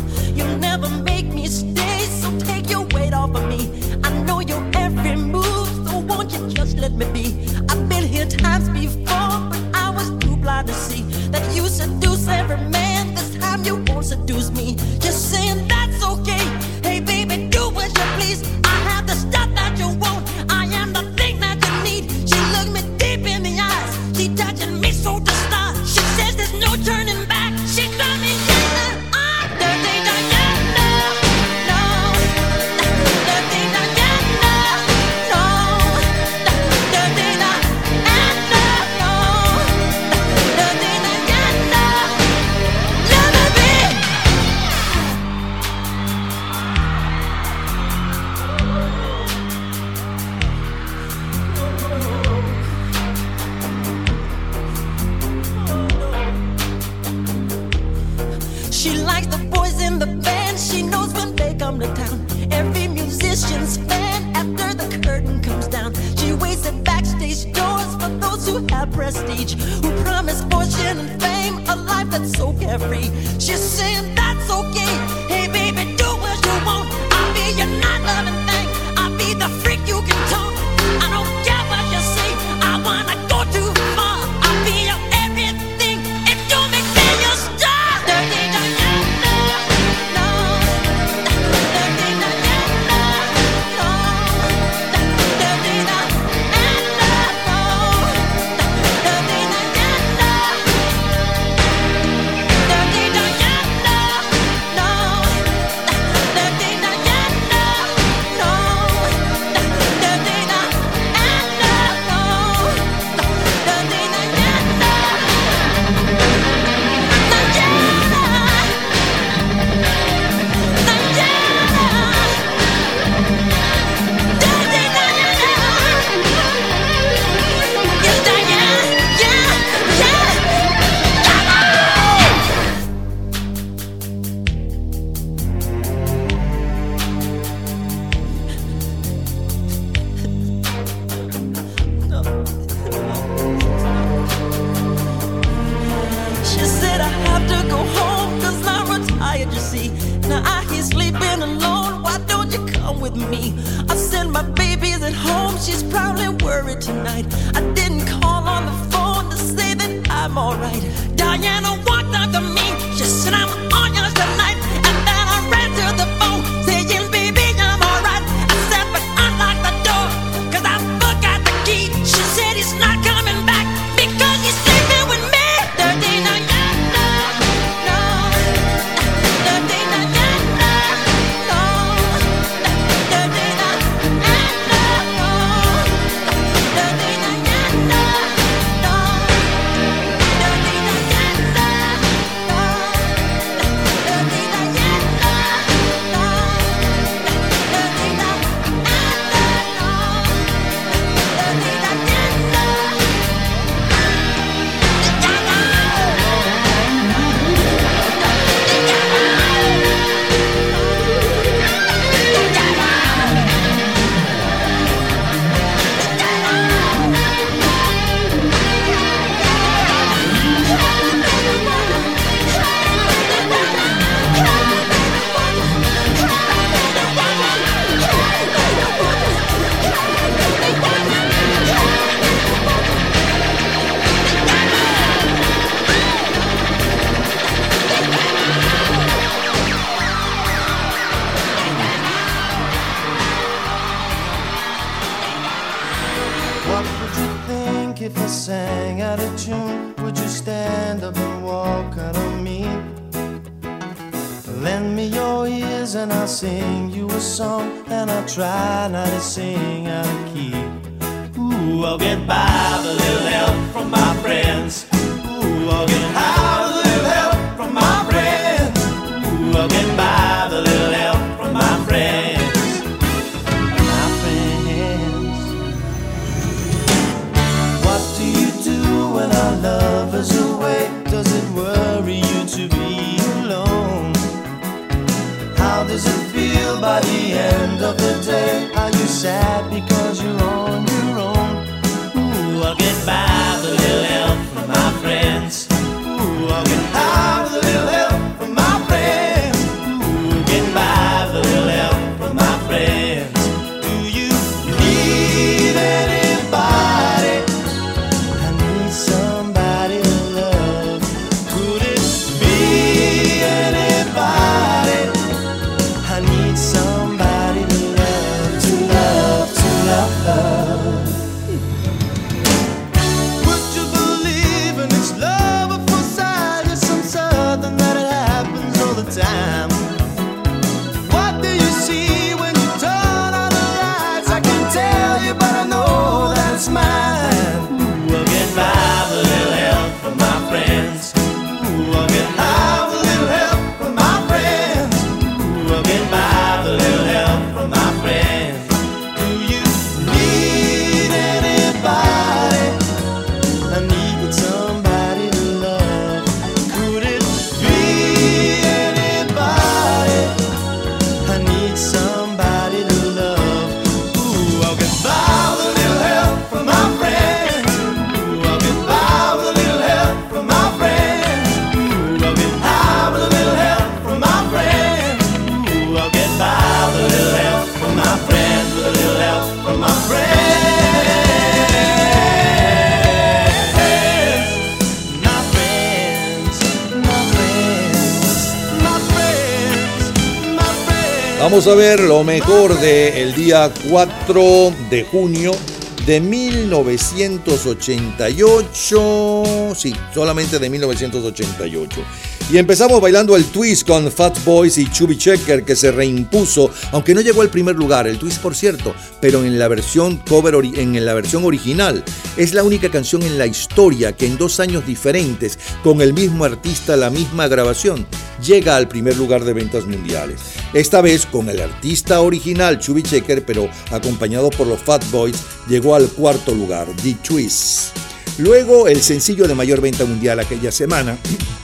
Vamos a ver lo mejor del día 4 de junio de 1988. Sí, solamente de 1988. Y empezamos bailando el twist con Fat Boys y Chubby Checker que se reimpuso, aunque no llegó al primer lugar, el twist por cierto, pero en la versión cover en la versión original. Es la única canción en la historia que en dos años diferentes, con el mismo artista, la misma grabación, llega al primer lugar de ventas mundiales. Esta vez con el artista original Chubby Checker, pero acompañado por los Fat Boys, llegó al cuarto lugar, The Twist. Luego el sencillo de mayor venta mundial aquella semana [clears throat]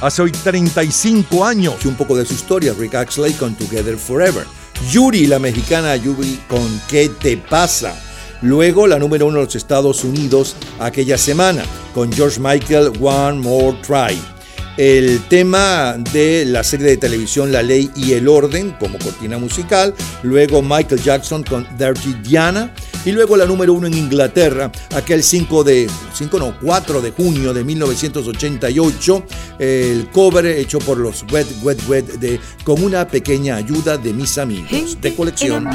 Hace hoy 35 años. Y un poco de su historia, Rick Axley con Together Forever. Yuri, la mexicana Yuri con ¿Qué te pasa? Luego la número uno de los Estados Unidos aquella semana con George Michael One More Try. El tema de la serie de televisión La Ley y el Orden como cortina musical. Luego Michael Jackson con Dirty Diana. Y luego la número uno en Inglaterra, aquel 5 de, 5 no, 4 de junio de 1988, el cover hecho por los Wet Wet Wet de Con una pequeña ayuda de mis amigos de colección.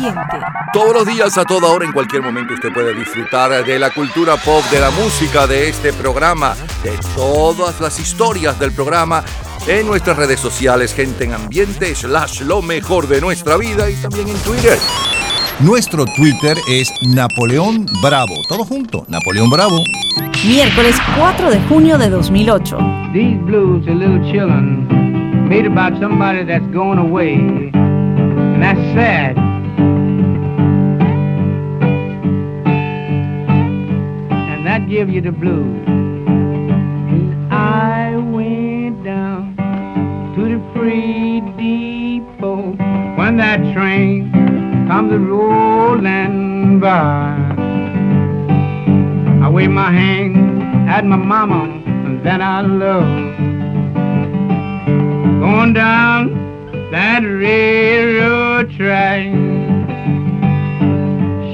Todos los días, a toda hora, en cualquier momento, usted puede disfrutar de la cultura pop, de la música, de este programa, de todas las historias del programa en nuestras redes sociales, gente en ambiente, slash lo mejor de nuestra vida y también en Twitter. Nuestro Twitter es Napoleón Bravo. Todo junto, Napoleón Bravo. Miércoles 4 de junio de 2008. These blues are little children made about somebody that's going away. And that's sad. And that gives you the blues. Comes rolling by. I wave my hand at my mama that I love. Going down that railroad track.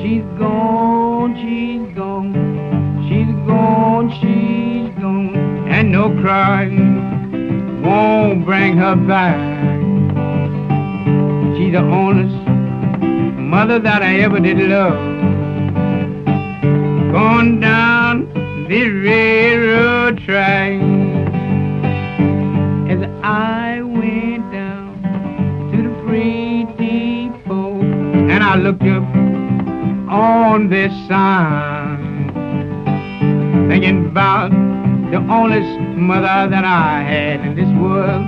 She's gone, she's gone, she's gone, she's gone, and no crying won't bring her back. She's the only mother that I ever did love. Gone down the railroad track as I went down to the freight depot and I looked up on this sign thinking about the only mother that I had in this world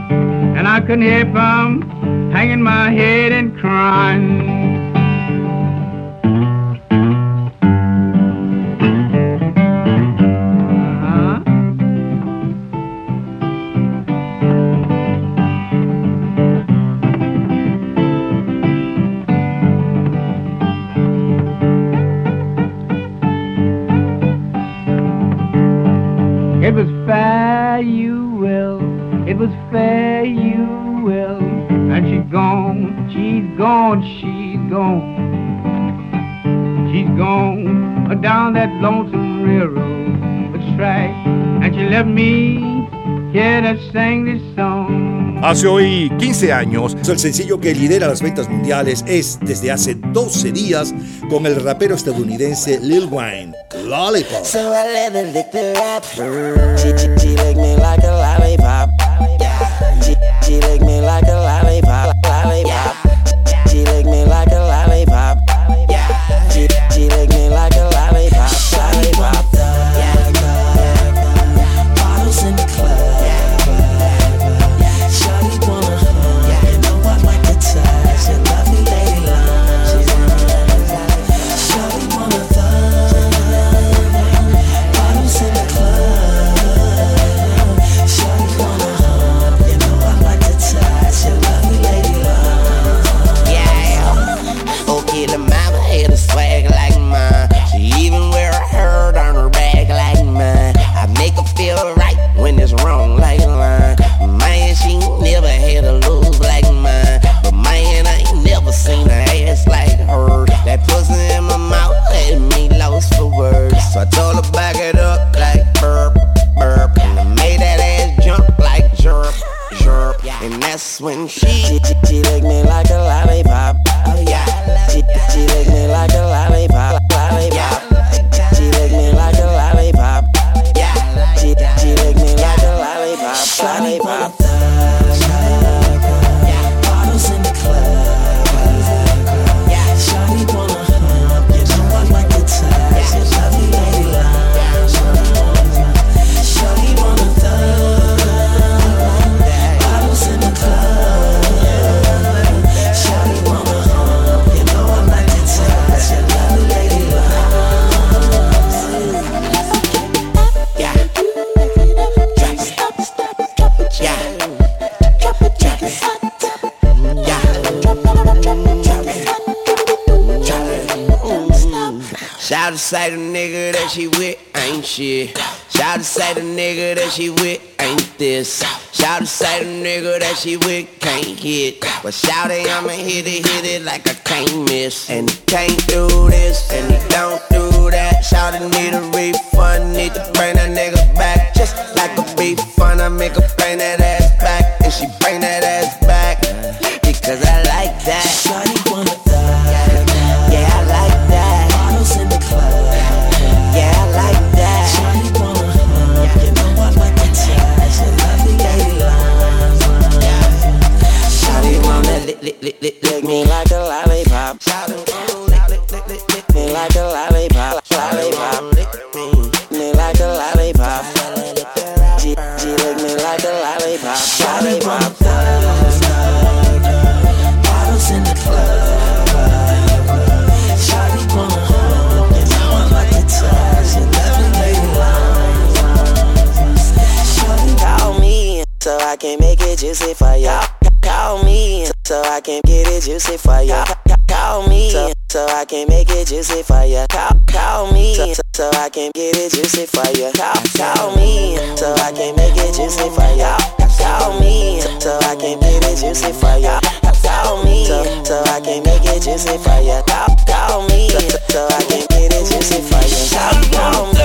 and I couldn't help from hanging my head and crying. She's gone down that lonesome railroad. And she left me here this song. Hace hoy 15 años, el sencillo que lidera las ventas mundiales es desde hace 12 días con el rapero estadounidense Lil Wayne, Lollipop. So I the lollipop. Call, call me so I can get it juicy for you. Call, call me so I can make it juicy for you. Call me so I can get it juicy for you. Call me so, so I can make it juicy for you. Call, call me so, so I can get it juicy for you. Call, call me.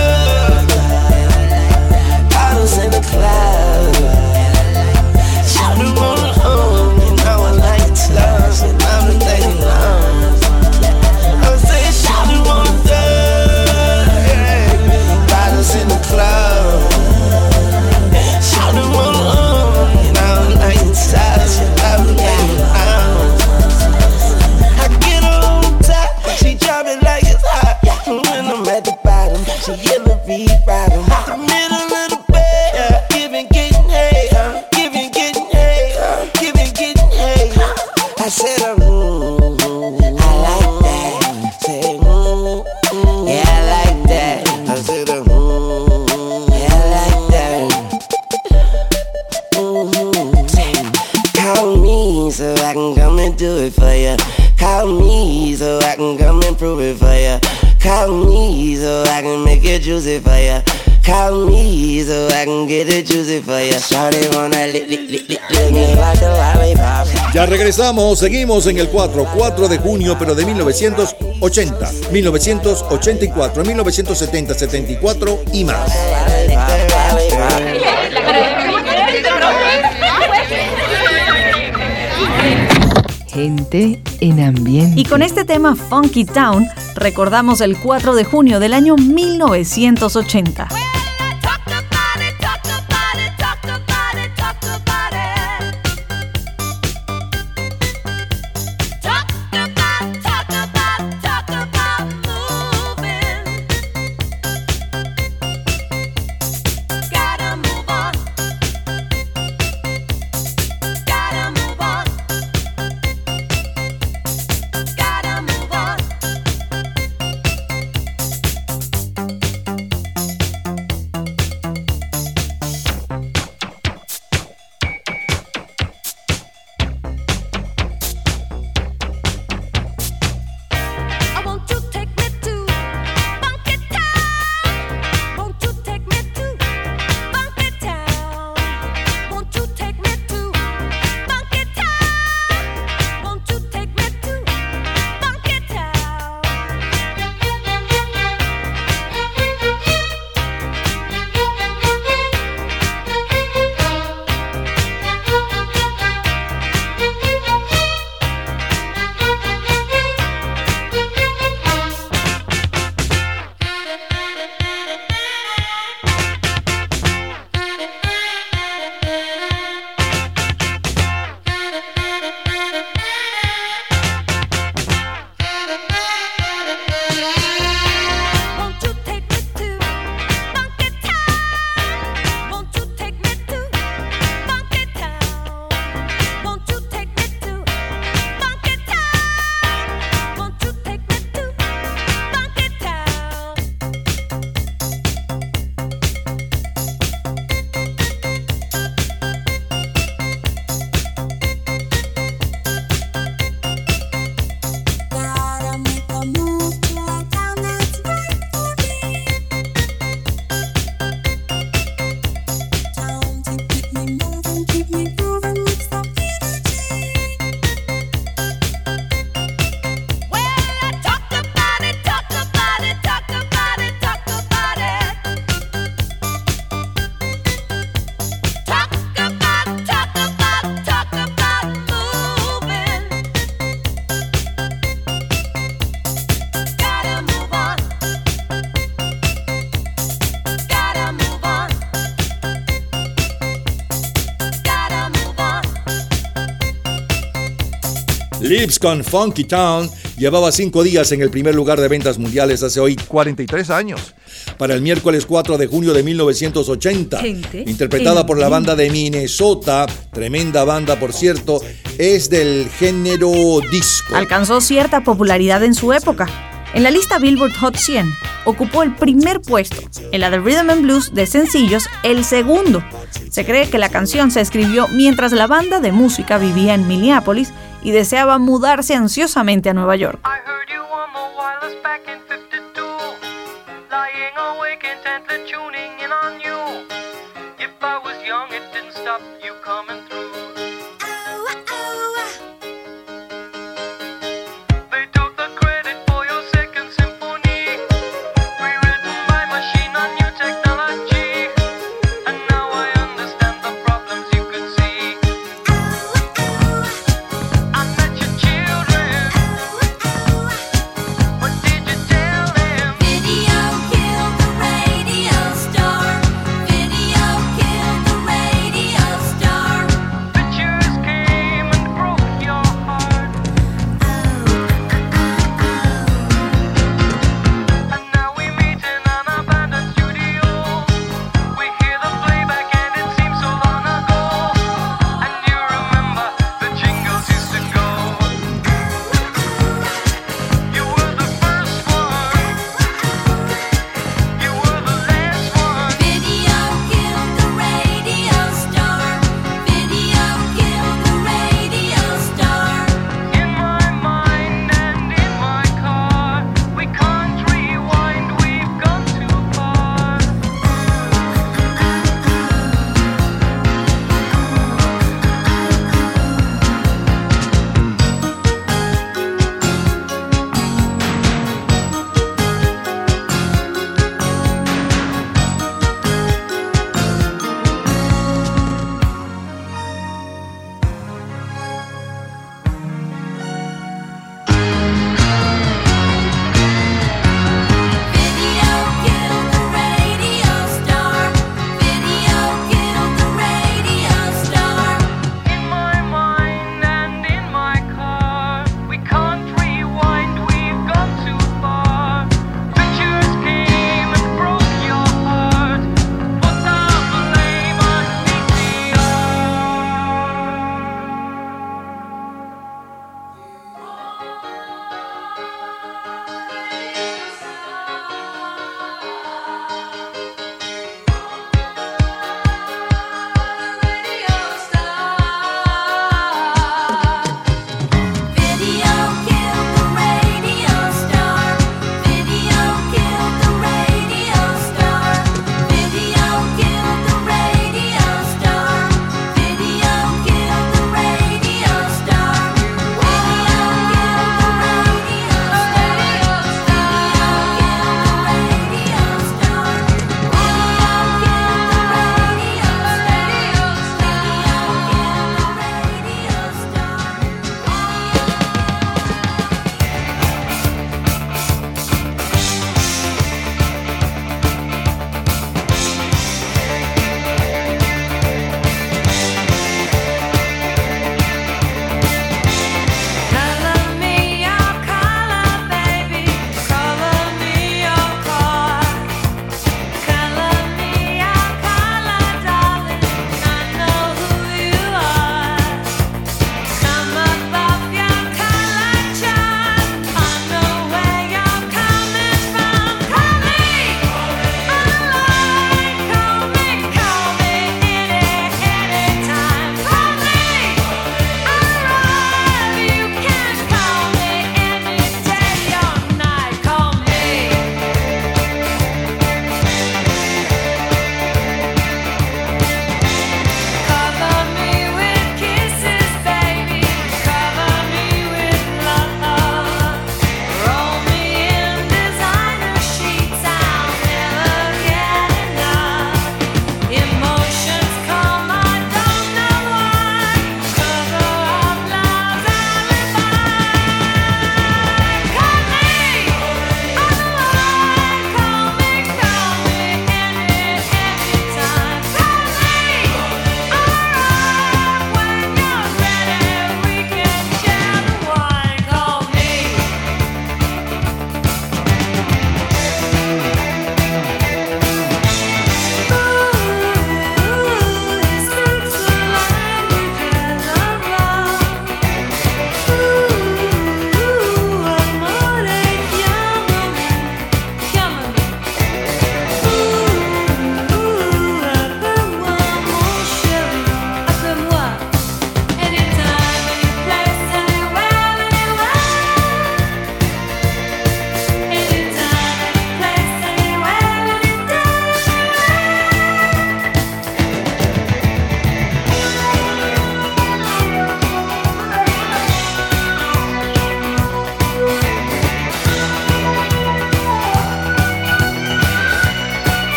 Bottles in the cloud. be right. Ya. Ya regresamos, seguimos en el 4, 4 de junio, pero de 1980, 1984, 1970, 74 y más. Gente en ambiente. Y con este tema Funky Town recordamos el 4 de junio del año 1980. Lips con Funky Town llevaba cinco días en el primer lugar de ventas mundiales hace hoy 43 años. Para el miércoles 4 de junio de 1980, Gente interpretada por la banda de Minnesota, tremenda banda por cierto, es del género disco. Alcanzó cierta popularidad en su época. En la lista Billboard Hot 100 ocupó el primer puesto, en la de Rhythm and Blues de sencillos el segundo. Se cree que la canción se escribió mientras la banda de música vivía en Minneapolis y deseaba mudarse ansiosamente a Nueva York.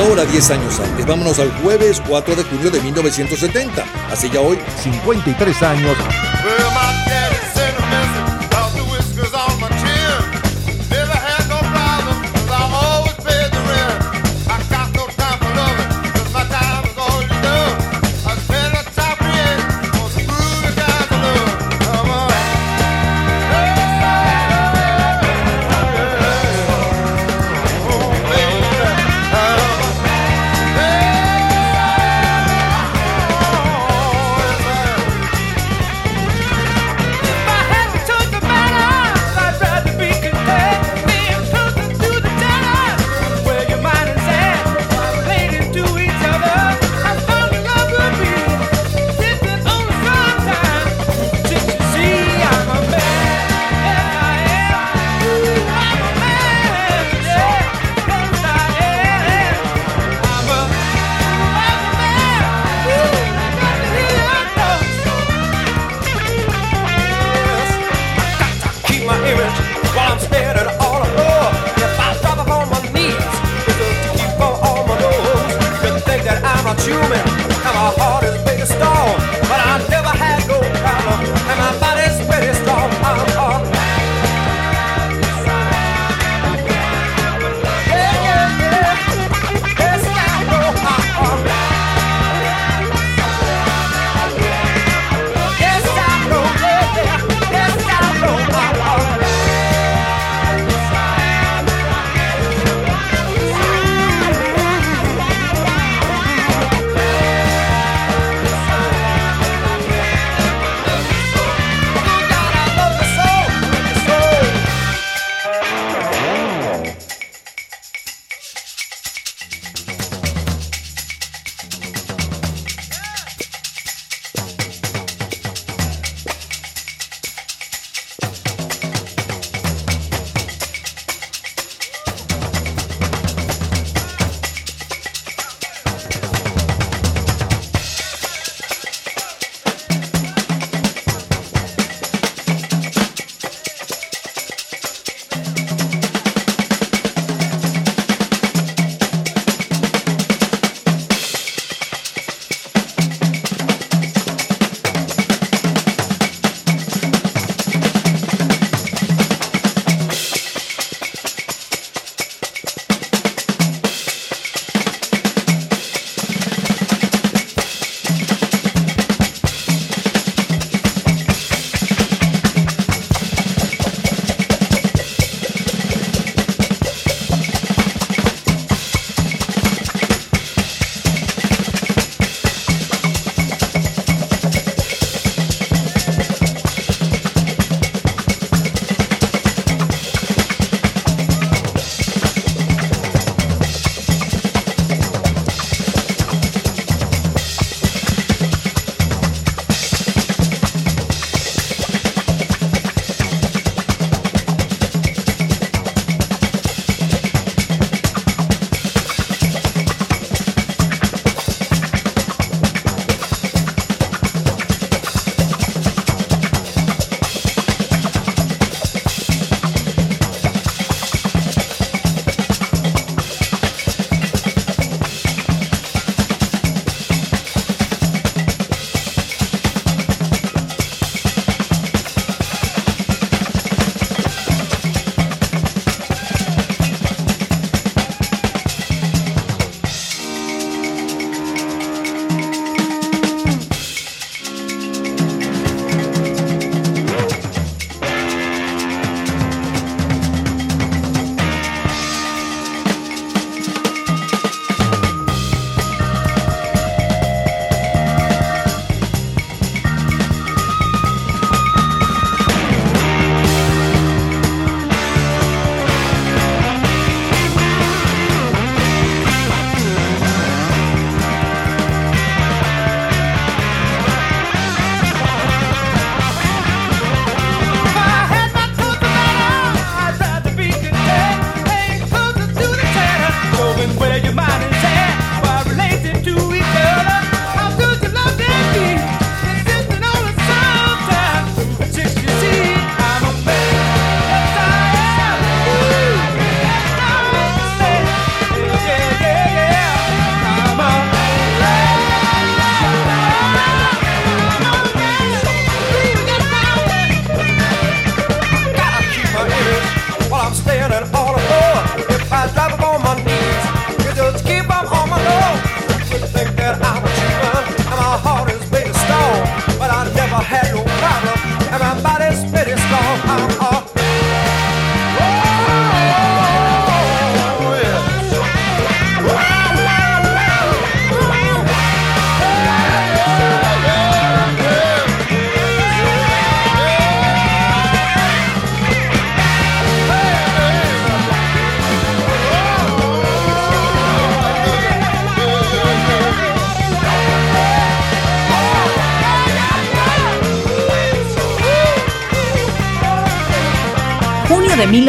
ahora 10 años antes. Vámonos al jueves 4 de junio de 1970. Así ya hoy. 53 años.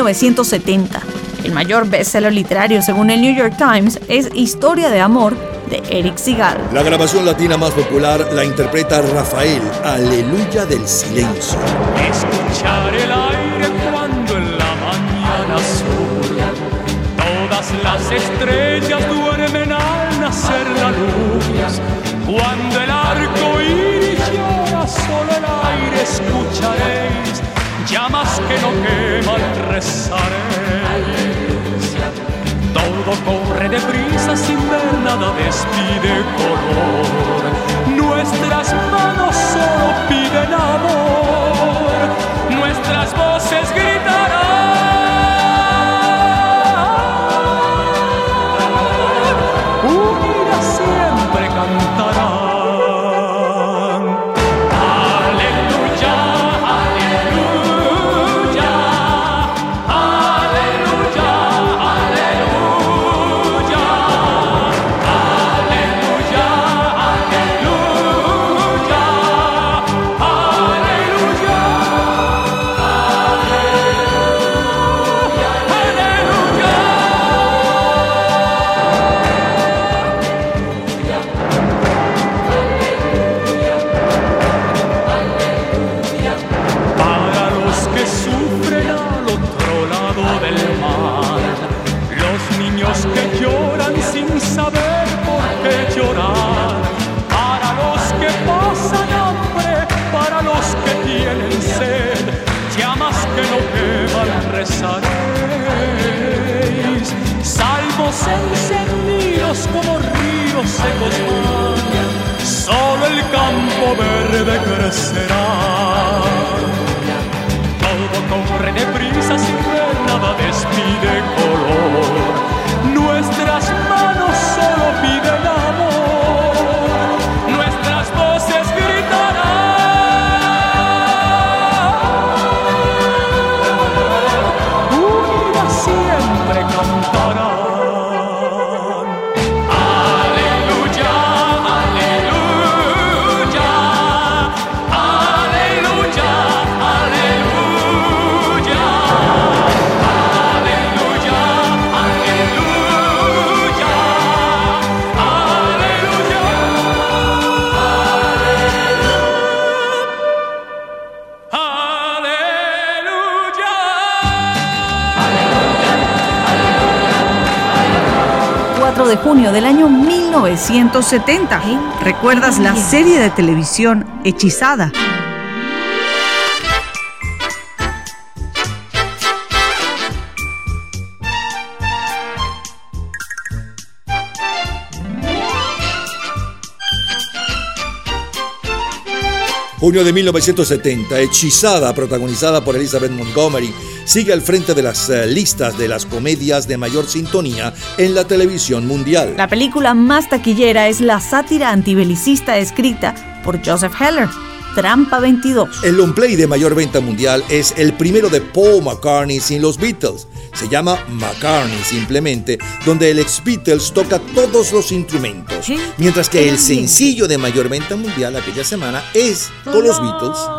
1970. El mayor bestseller literario según el New York Times es Historia de Amor de Eric Sigal. La grabación latina más popular la interpreta Rafael, Aleluya del Silencio. Escuchar el aire cuando en la mañana azul todas las estrellas duermen al nacer la luz. Cuando el arco iris llora, solo el aire escucharéis, llamas que no queman Todo corre deprisa sin ver nada despide color. Nuestras manos solo piden amor. Nuestras voces gritarán. Solo el campo verde crecerá. Todo corre deprisa sin ver nada despide color. Nuestras manos solo piden de junio del año 1970. ¿Recuerdas la serie de televisión Hechizada? Junio de 1970, Hechizada, protagonizada por Elizabeth Montgomery, sigue al frente de las eh, listas de las comedias de mayor sintonía en la televisión mundial. La película más taquillera es la sátira antibelicista escrita por Joseph Heller, Trampa 22. El long play de mayor venta mundial es el primero de Paul McCartney sin los Beatles. Se llama McCartney simplemente, donde el ex Beatles toca todos los instrumentos. Mientras que el sencillo de mayor venta mundial aquella semana es con los Beatles.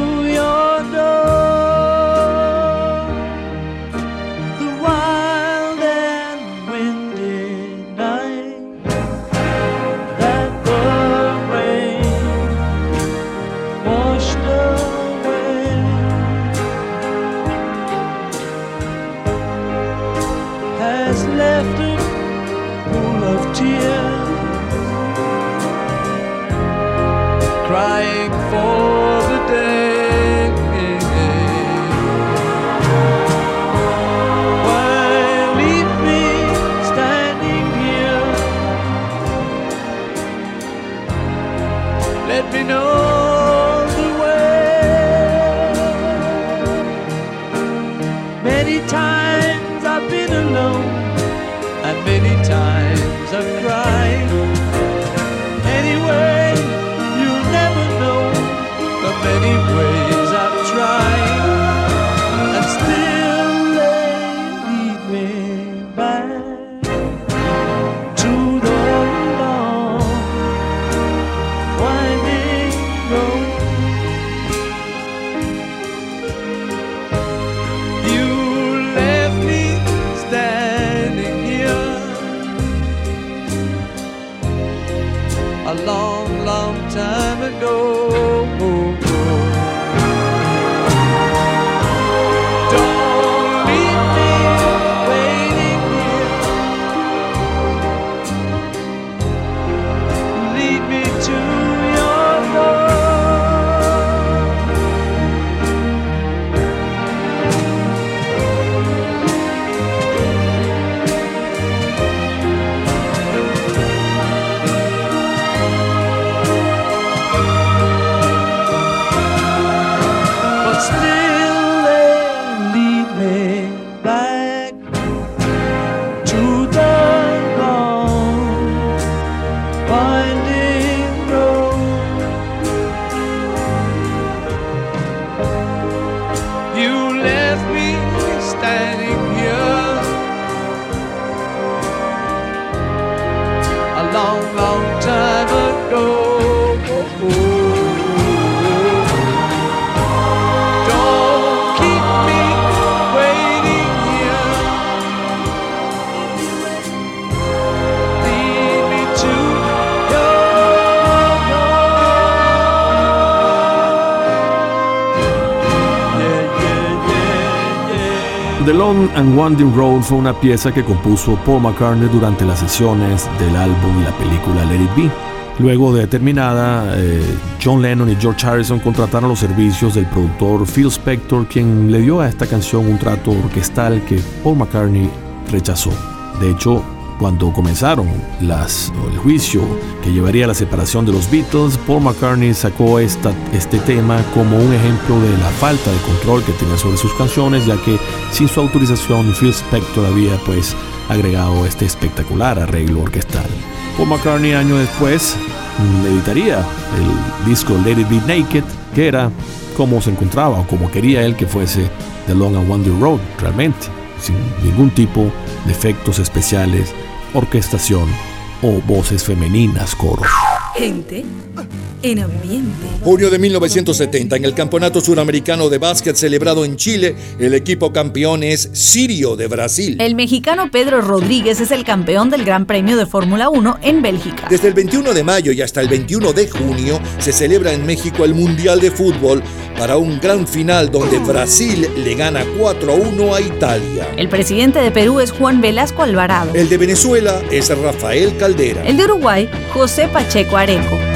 Winding Road fue una pieza que compuso Paul McCartney durante las sesiones del álbum y la película Let It Be. Luego de terminada, eh, John Lennon y George Harrison contrataron los servicios del productor Phil Spector, quien le dio a esta canción un trato orquestal que Paul McCartney rechazó. De hecho, cuando comenzaron las, el juicio que llevaría a la separación de los Beatles, Paul McCartney sacó esta, este tema como un ejemplo de la falta de control que tenía sobre sus canciones, ya que sin su autorización Phil Spector había pues agregado este espectacular arreglo orquestal. Paul McCartney años después mm, editaría el disco Let It Be Naked, que era como se encontraba o como quería él que fuese The Long and Winding Road realmente, sin ningún tipo de efectos especiales, orquestación o voces femeninas, coros. Gente en ambiente. Junio de 1970, en el Campeonato Suramericano de Básquet celebrado en Chile, el equipo campeón es Sirio de Brasil. El mexicano Pedro Rodríguez es el campeón del Gran Premio de Fórmula 1 en Bélgica. Desde el 21 de mayo y hasta el 21 de junio se celebra en México el Mundial de Fútbol para un gran final donde Brasil le gana 4 a 1 a Italia. El presidente de Perú es Juan Velasco Alvarado. El de Venezuela es Rafael Caldera. El de Uruguay, José Pacheco Areco.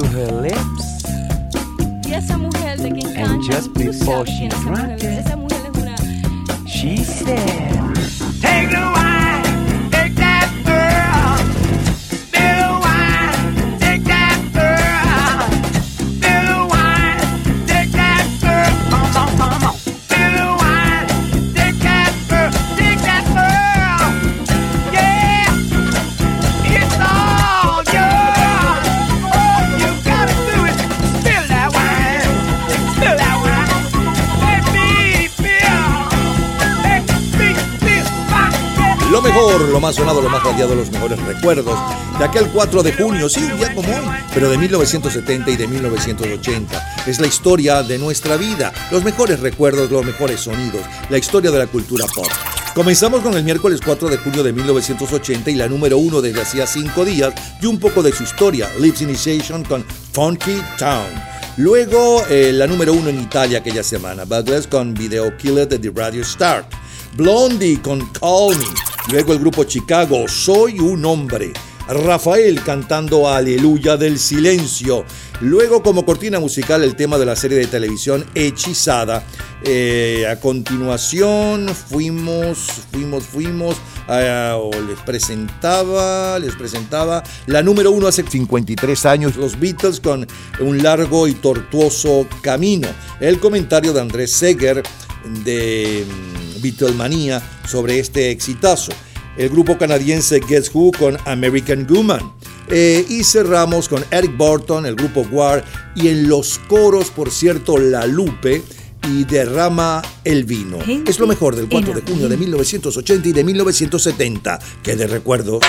To her lips. Y esa mujer de quien And canta, just tú before sabes she quién es esa drank mujer. it, Esa mujer es una she said, Take the wine, mejor, lo más sonado, lo más radiado, los mejores recuerdos de aquel 4 de junio, sí, un día como hoy, pero de 1970 y de 1980. Es la historia de nuestra vida, los mejores recuerdos, los mejores sonidos, la historia de la cultura pop. Comenzamos con el miércoles 4 de junio de 1980 y la número uno desde hacía cinco días y un poco de su historia, Lips Initiation con Funky Town. Luego eh, la número uno en Italia aquella semana, Bugless con Video Killer de The Radio Start. Blondie con Call Me. Luego el grupo Chicago, Soy un hombre. Rafael cantando Aleluya del Silencio. Luego como cortina musical el tema de la serie de televisión Hechizada. Eh, a continuación fuimos, fuimos, fuimos, o les presentaba, les presentaba la número uno hace 53 años, los Beatles con un largo y tortuoso camino. El comentario de Andrés Seger de Beatlemania sobre este exitazo. El grupo canadiense Guess Who con American Woman. Eh, y cerramos con Eric Burton, el grupo War, y en los coros, por cierto, La Lupe y Derrama el Vino. Es lo mejor del 4 de junio de 1980 y de 1970, que de recuerdos.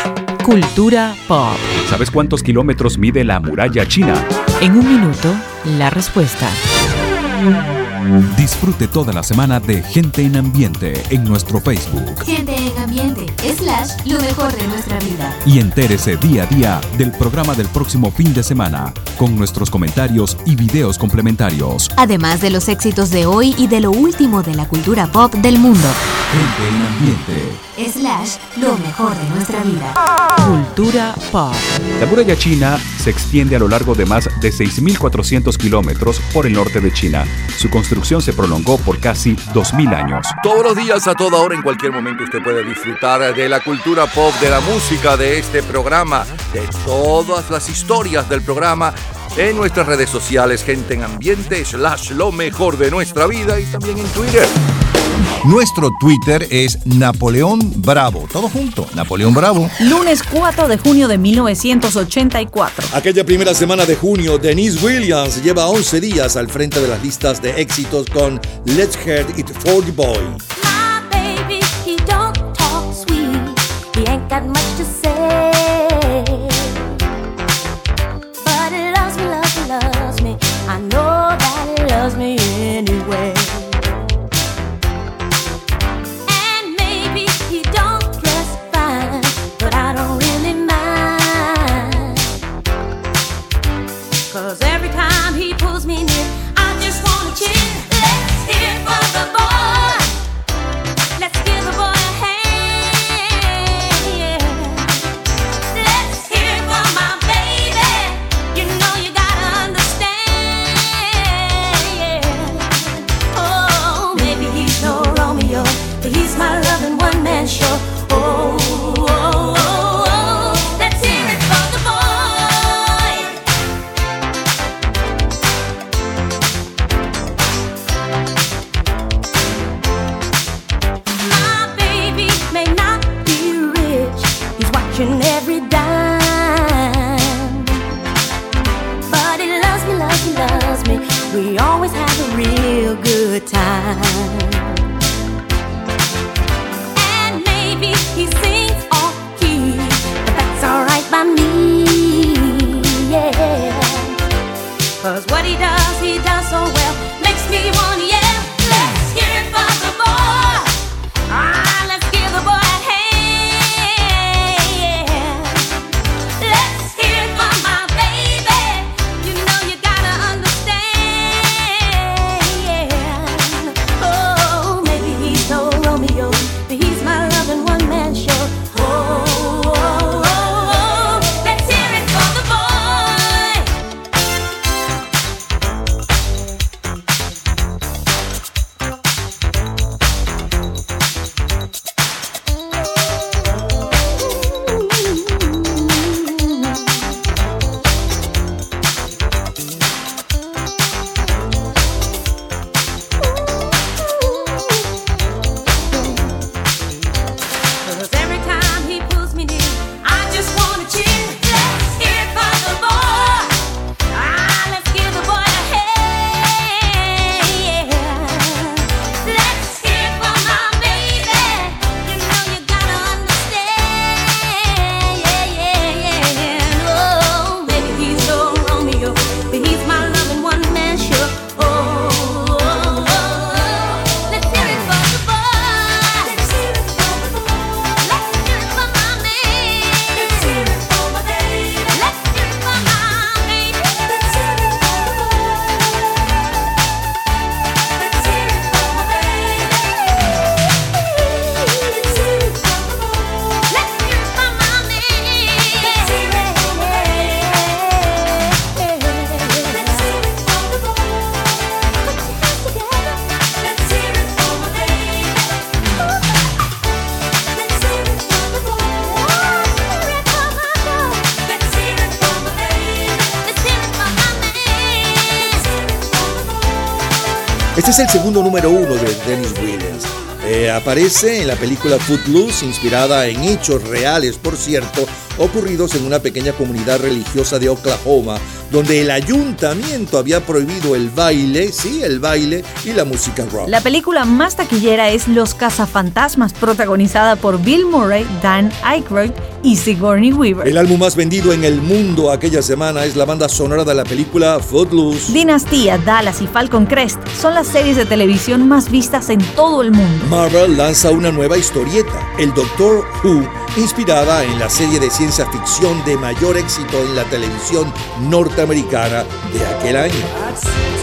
Cultura pop. ¿Sabes cuántos kilómetros mide la muralla china? En un minuto, la respuesta. Disfrute toda la semana de Gente en Ambiente en nuestro Facebook Gente en ambiente, slash, lo mejor de nuestra vida. y entérese día a día del programa del próximo fin de semana con nuestros comentarios y videos complementarios. Además de los éxitos de hoy y de lo último de la cultura pop del mundo. Gente en Ambiente. Slash, lo mejor de nuestra vida. Cultura pop. La muralla china se extiende a lo largo de más de 6.400 kilómetros por el norte de China. Su construcción se prolongó por casi 2.000 años. Todos los días, a toda hora, en cualquier momento, usted puede disfrutar de la cultura pop, de la música, de este programa, de todas las historias del programa en nuestras redes sociales, gente en ambiente, slash lo mejor de nuestra vida y también en Twitter. Nuestro Twitter es Napoleón Bravo. Todo junto, Napoleón Bravo. Lunes 4 de junio de 1984. Aquella primera semana de junio, Denise Williams lleva 11 días al frente de las listas de éxitos con Let's Head It For The Boy. baby, he don't talk sweet. He ain't got much to aparece en la película Footloose, inspirada en hechos reales, por cierto, ocurridos en una pequeña comunidad religiosa de Oklahoma donde el ayuntamiento había prohibido el baile, sí, el baile y la música rock. La película más taquillera es Los Cazafantasmas, protagonizada por Bill Murray, Dan Aykroyd y Sigourney Weaver. El álbum más vendido en el mundo aquella semana es la banda sonora de la película Footloose. Dinastía, Dallas y Falcon Crest son las series de televisión más vistas en todo el mundo. Marvel lanza una nueva historieta, El Doctor Who, inspirada en la serie de ciencia ficción de mayor éxito en la televisión norteamericana de aquel año.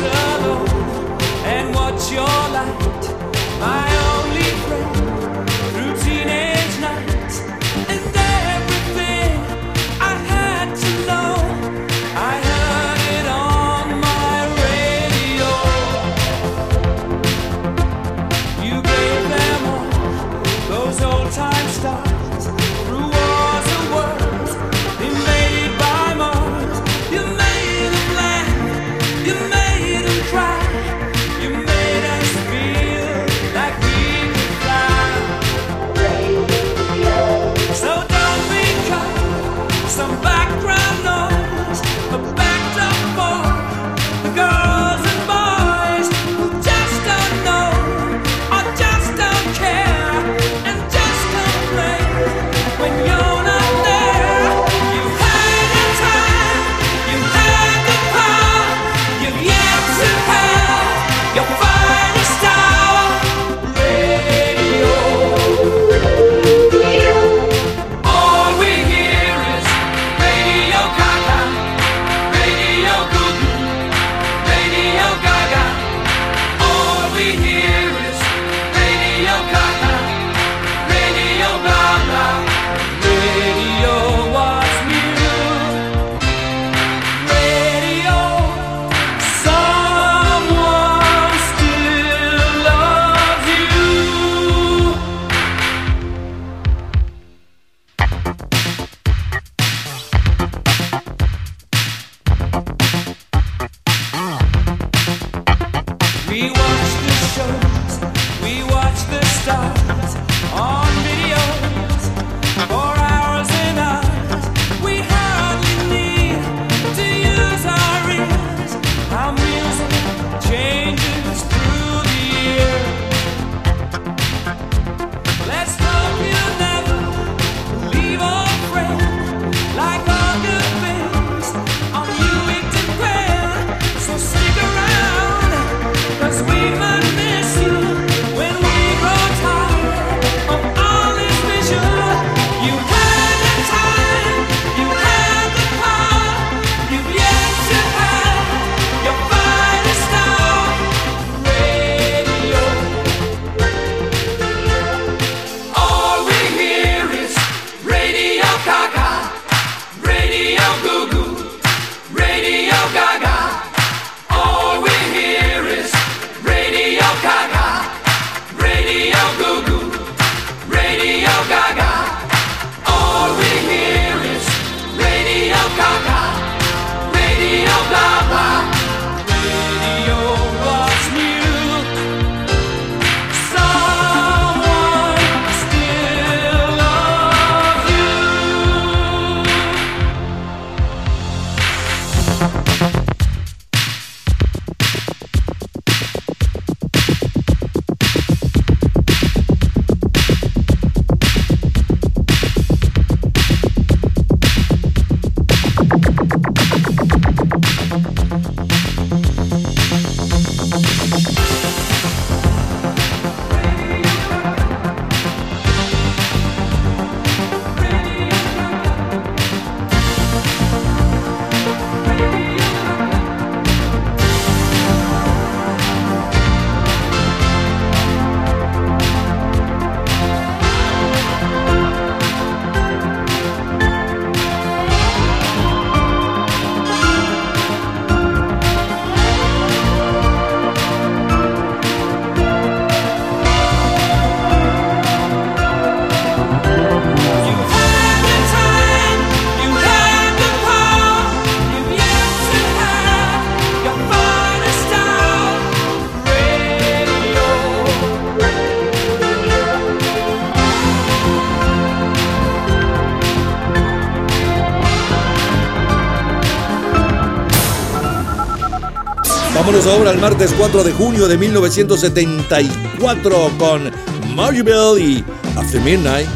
Vámonos ahora al martes 4 de junio de 1974 con Margie y. After midnight,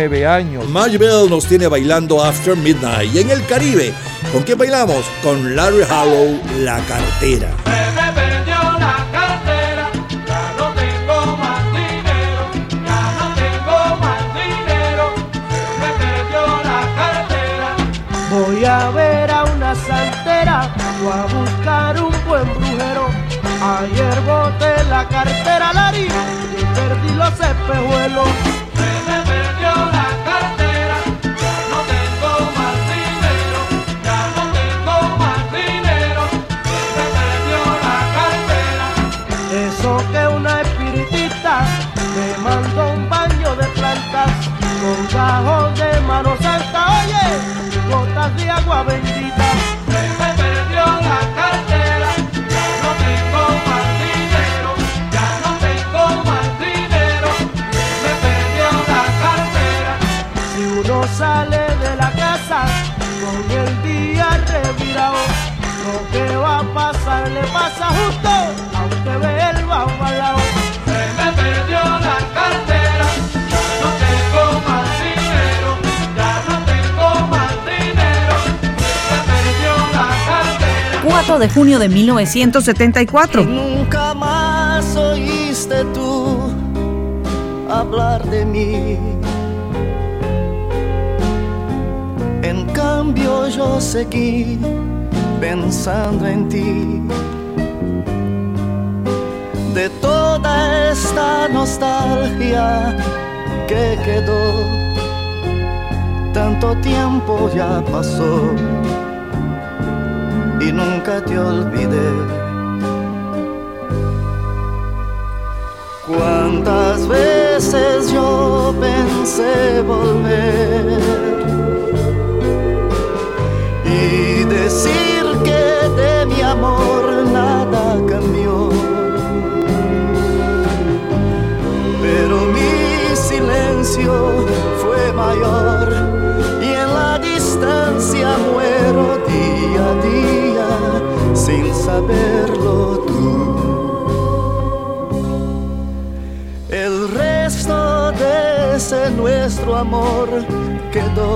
49 años. Margie Bell nos tiene bailando After Midnight. Y en el Caribe, ¿con quién bailamos? Con Larry Harlow, La Cartera. Me perdió la cartera, ya no tengo más dinero, ya no tengo más dinero, me perdió la cartera. Voy a ver a una santera o a buscar un buen brujero. Ayer boté la cartera Lari y perdí los espejuelos. Bendita. Me perdió la cartera, ya no tengo más dinero, ya no tengo más dinero, me perdió la cartera. Si uno sale de la casa con el día revirado, lo que va a pasar le pasa justo, 4 de junio de 1974. Nunca más oíste tú hablar de mí. En cambio yo seguí pensando en ti. De toda esta nostalgia que quedó, tanto tiempo ya pasó y nunca te olvidé. Cuántas veces yo pensé volver y decir que de mi amor nada cambió. Pero mi silencio fue mayor y en la distancia muero día a día saberlo tú. El resto de ese nuestro amor quedó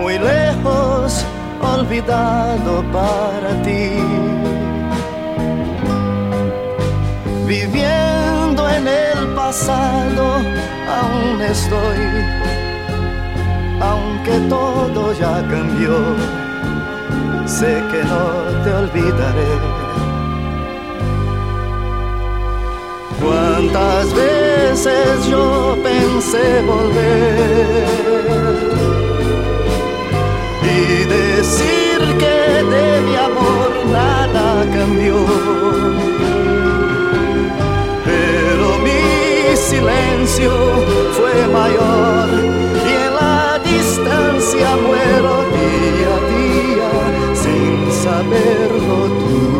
muy lejos, olvidado para ti. Viviendo en el pasado, aún estoy, aunque todo ya cambió, sé que no te olvidaré. Cuántas veces yo pensé volver y decir que de mi amor nada cambió. Pero mi silencio fue mayor saberlo tú.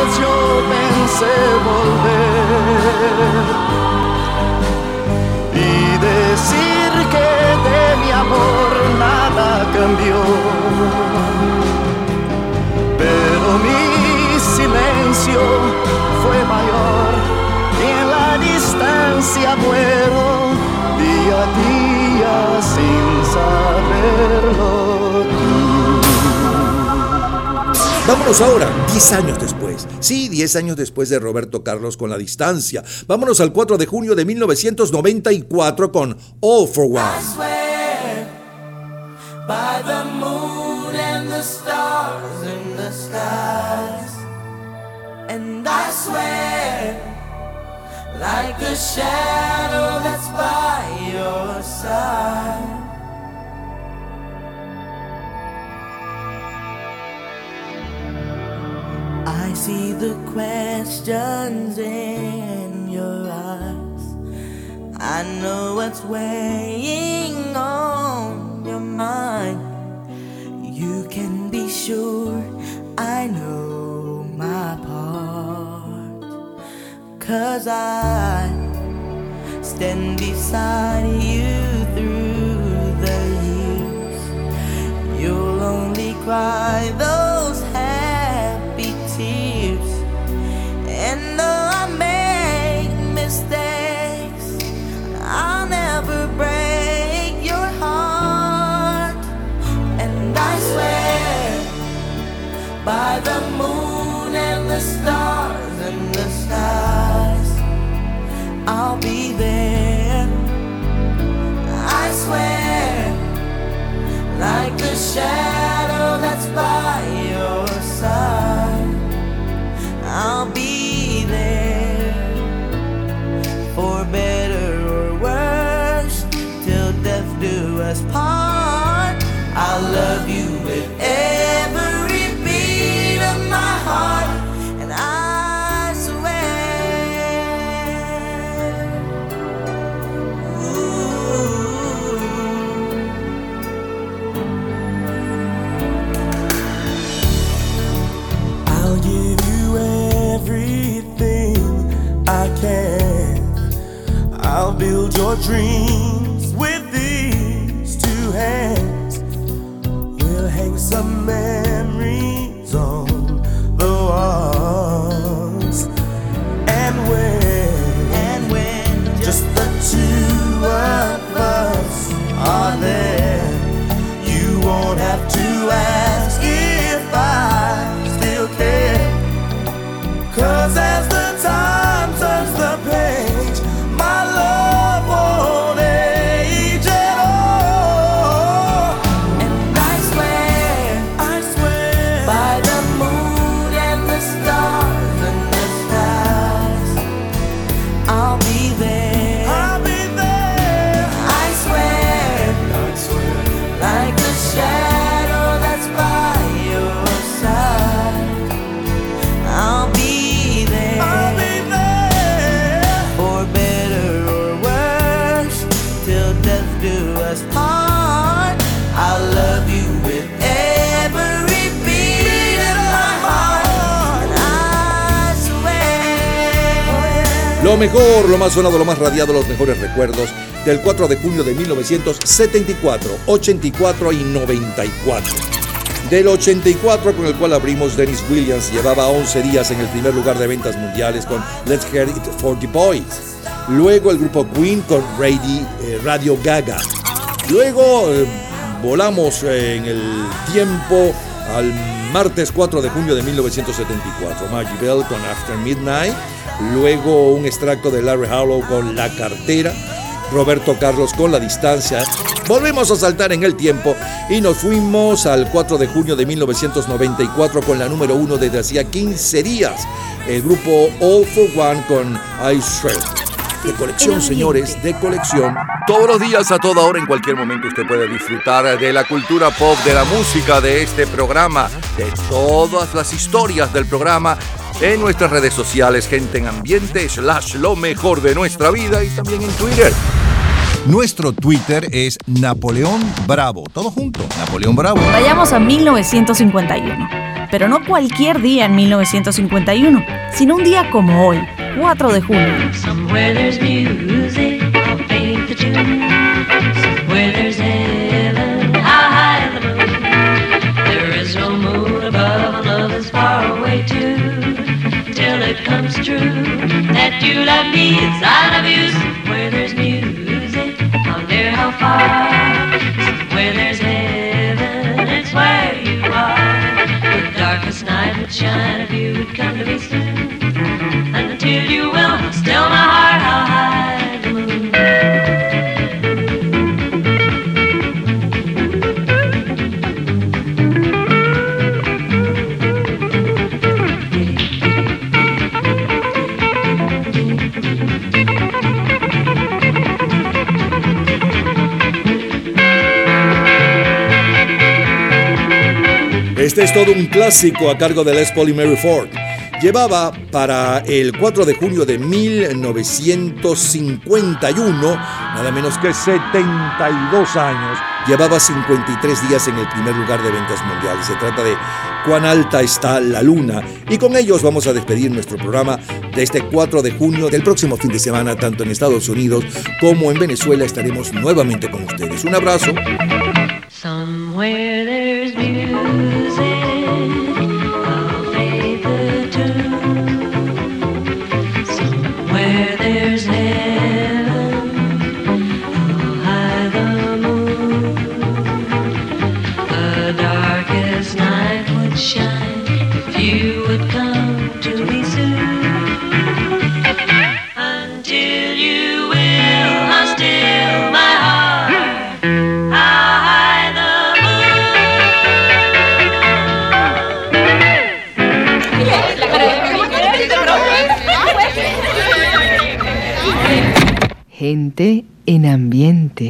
Veces yo pensé volver y decir que de mi amor nada cambió. Pero mi silencio fue mayor y en la distancia muero día a día sin saberlo. Vámonos ahora, 10 años después. Sí, 10 años después de Roberto Carlos con la distancia. Vámonos al 4 de junio de 1994 con All for One. swear by the moon and the stars in the skies. And I swear, like a shadow that's by your side. I see the questions in your eyes. I know what's weighing on your mind. You can be sure I know my part. Cause I stand beside you through the years. You'll only cry those by the moon and the stars and the skies, I'll be there. Más sonado, lo más radiado, los mejores recuerdos del 4 de junio de 1974, 84 y 94. Del 84 con el cual abrimos, Dennis Williams llevaba 11 días en el primer lugar de ventas mundiales con Let's Get It for the Boys. Luego el grupo Queen con Radio, eh, Radio Gaga. Luego eh, volamos eh, en el tiempo al martes 4 de junio de 1974. Maggie Bell con After Midnight. Luego un extracto de Larry Harlow con La Cartera. Roberto Carlos con La Distancia. Volvemos a saltar en el tiempo y nos fuimos al 4 de junio de 1994 con la número 1 desde hacía 15 días. El grupo All for One con I Shred. De colección, señores, de colección. Todos los días, a toda hora, en cualquier momento, usted puede disfrutar de la cultura pop, de la música, de este programa, de todas las historias del programa en nuestras redes sociales, gente en ambiente, slash lo mejor de nuestra vida y también en Twitter. Nuestro Twitter es Napoleón Bravo. Todo junto, Napoleón Bravo. Vayamos a 1951. Pero no cualquier día en 1951, sino un día como hoy, 4 de junio. True that you love me as I love you. Somewhere there's music, I'll dare how far. Somewhere there's heaven, it's where you are. The darkest night would shine if you would come to me Este es todo un clásico a cargo de Les Paul y Mary Ford. Llevaba para el 4 de junio de 1951 nada menos que 72 años. Llevaba 53 días en el primer lugar de ventas mundiales. Se trata de Cuán alta está la luna. Y con ellos vamos a despedir nuestro programa de este 4 de junio del próximo fin de semana, tanto en Estados Unidos como en Venezuela. Estaremos nuevamente con ustedes. Un abrazo. Somewhere there's music, En ambiente.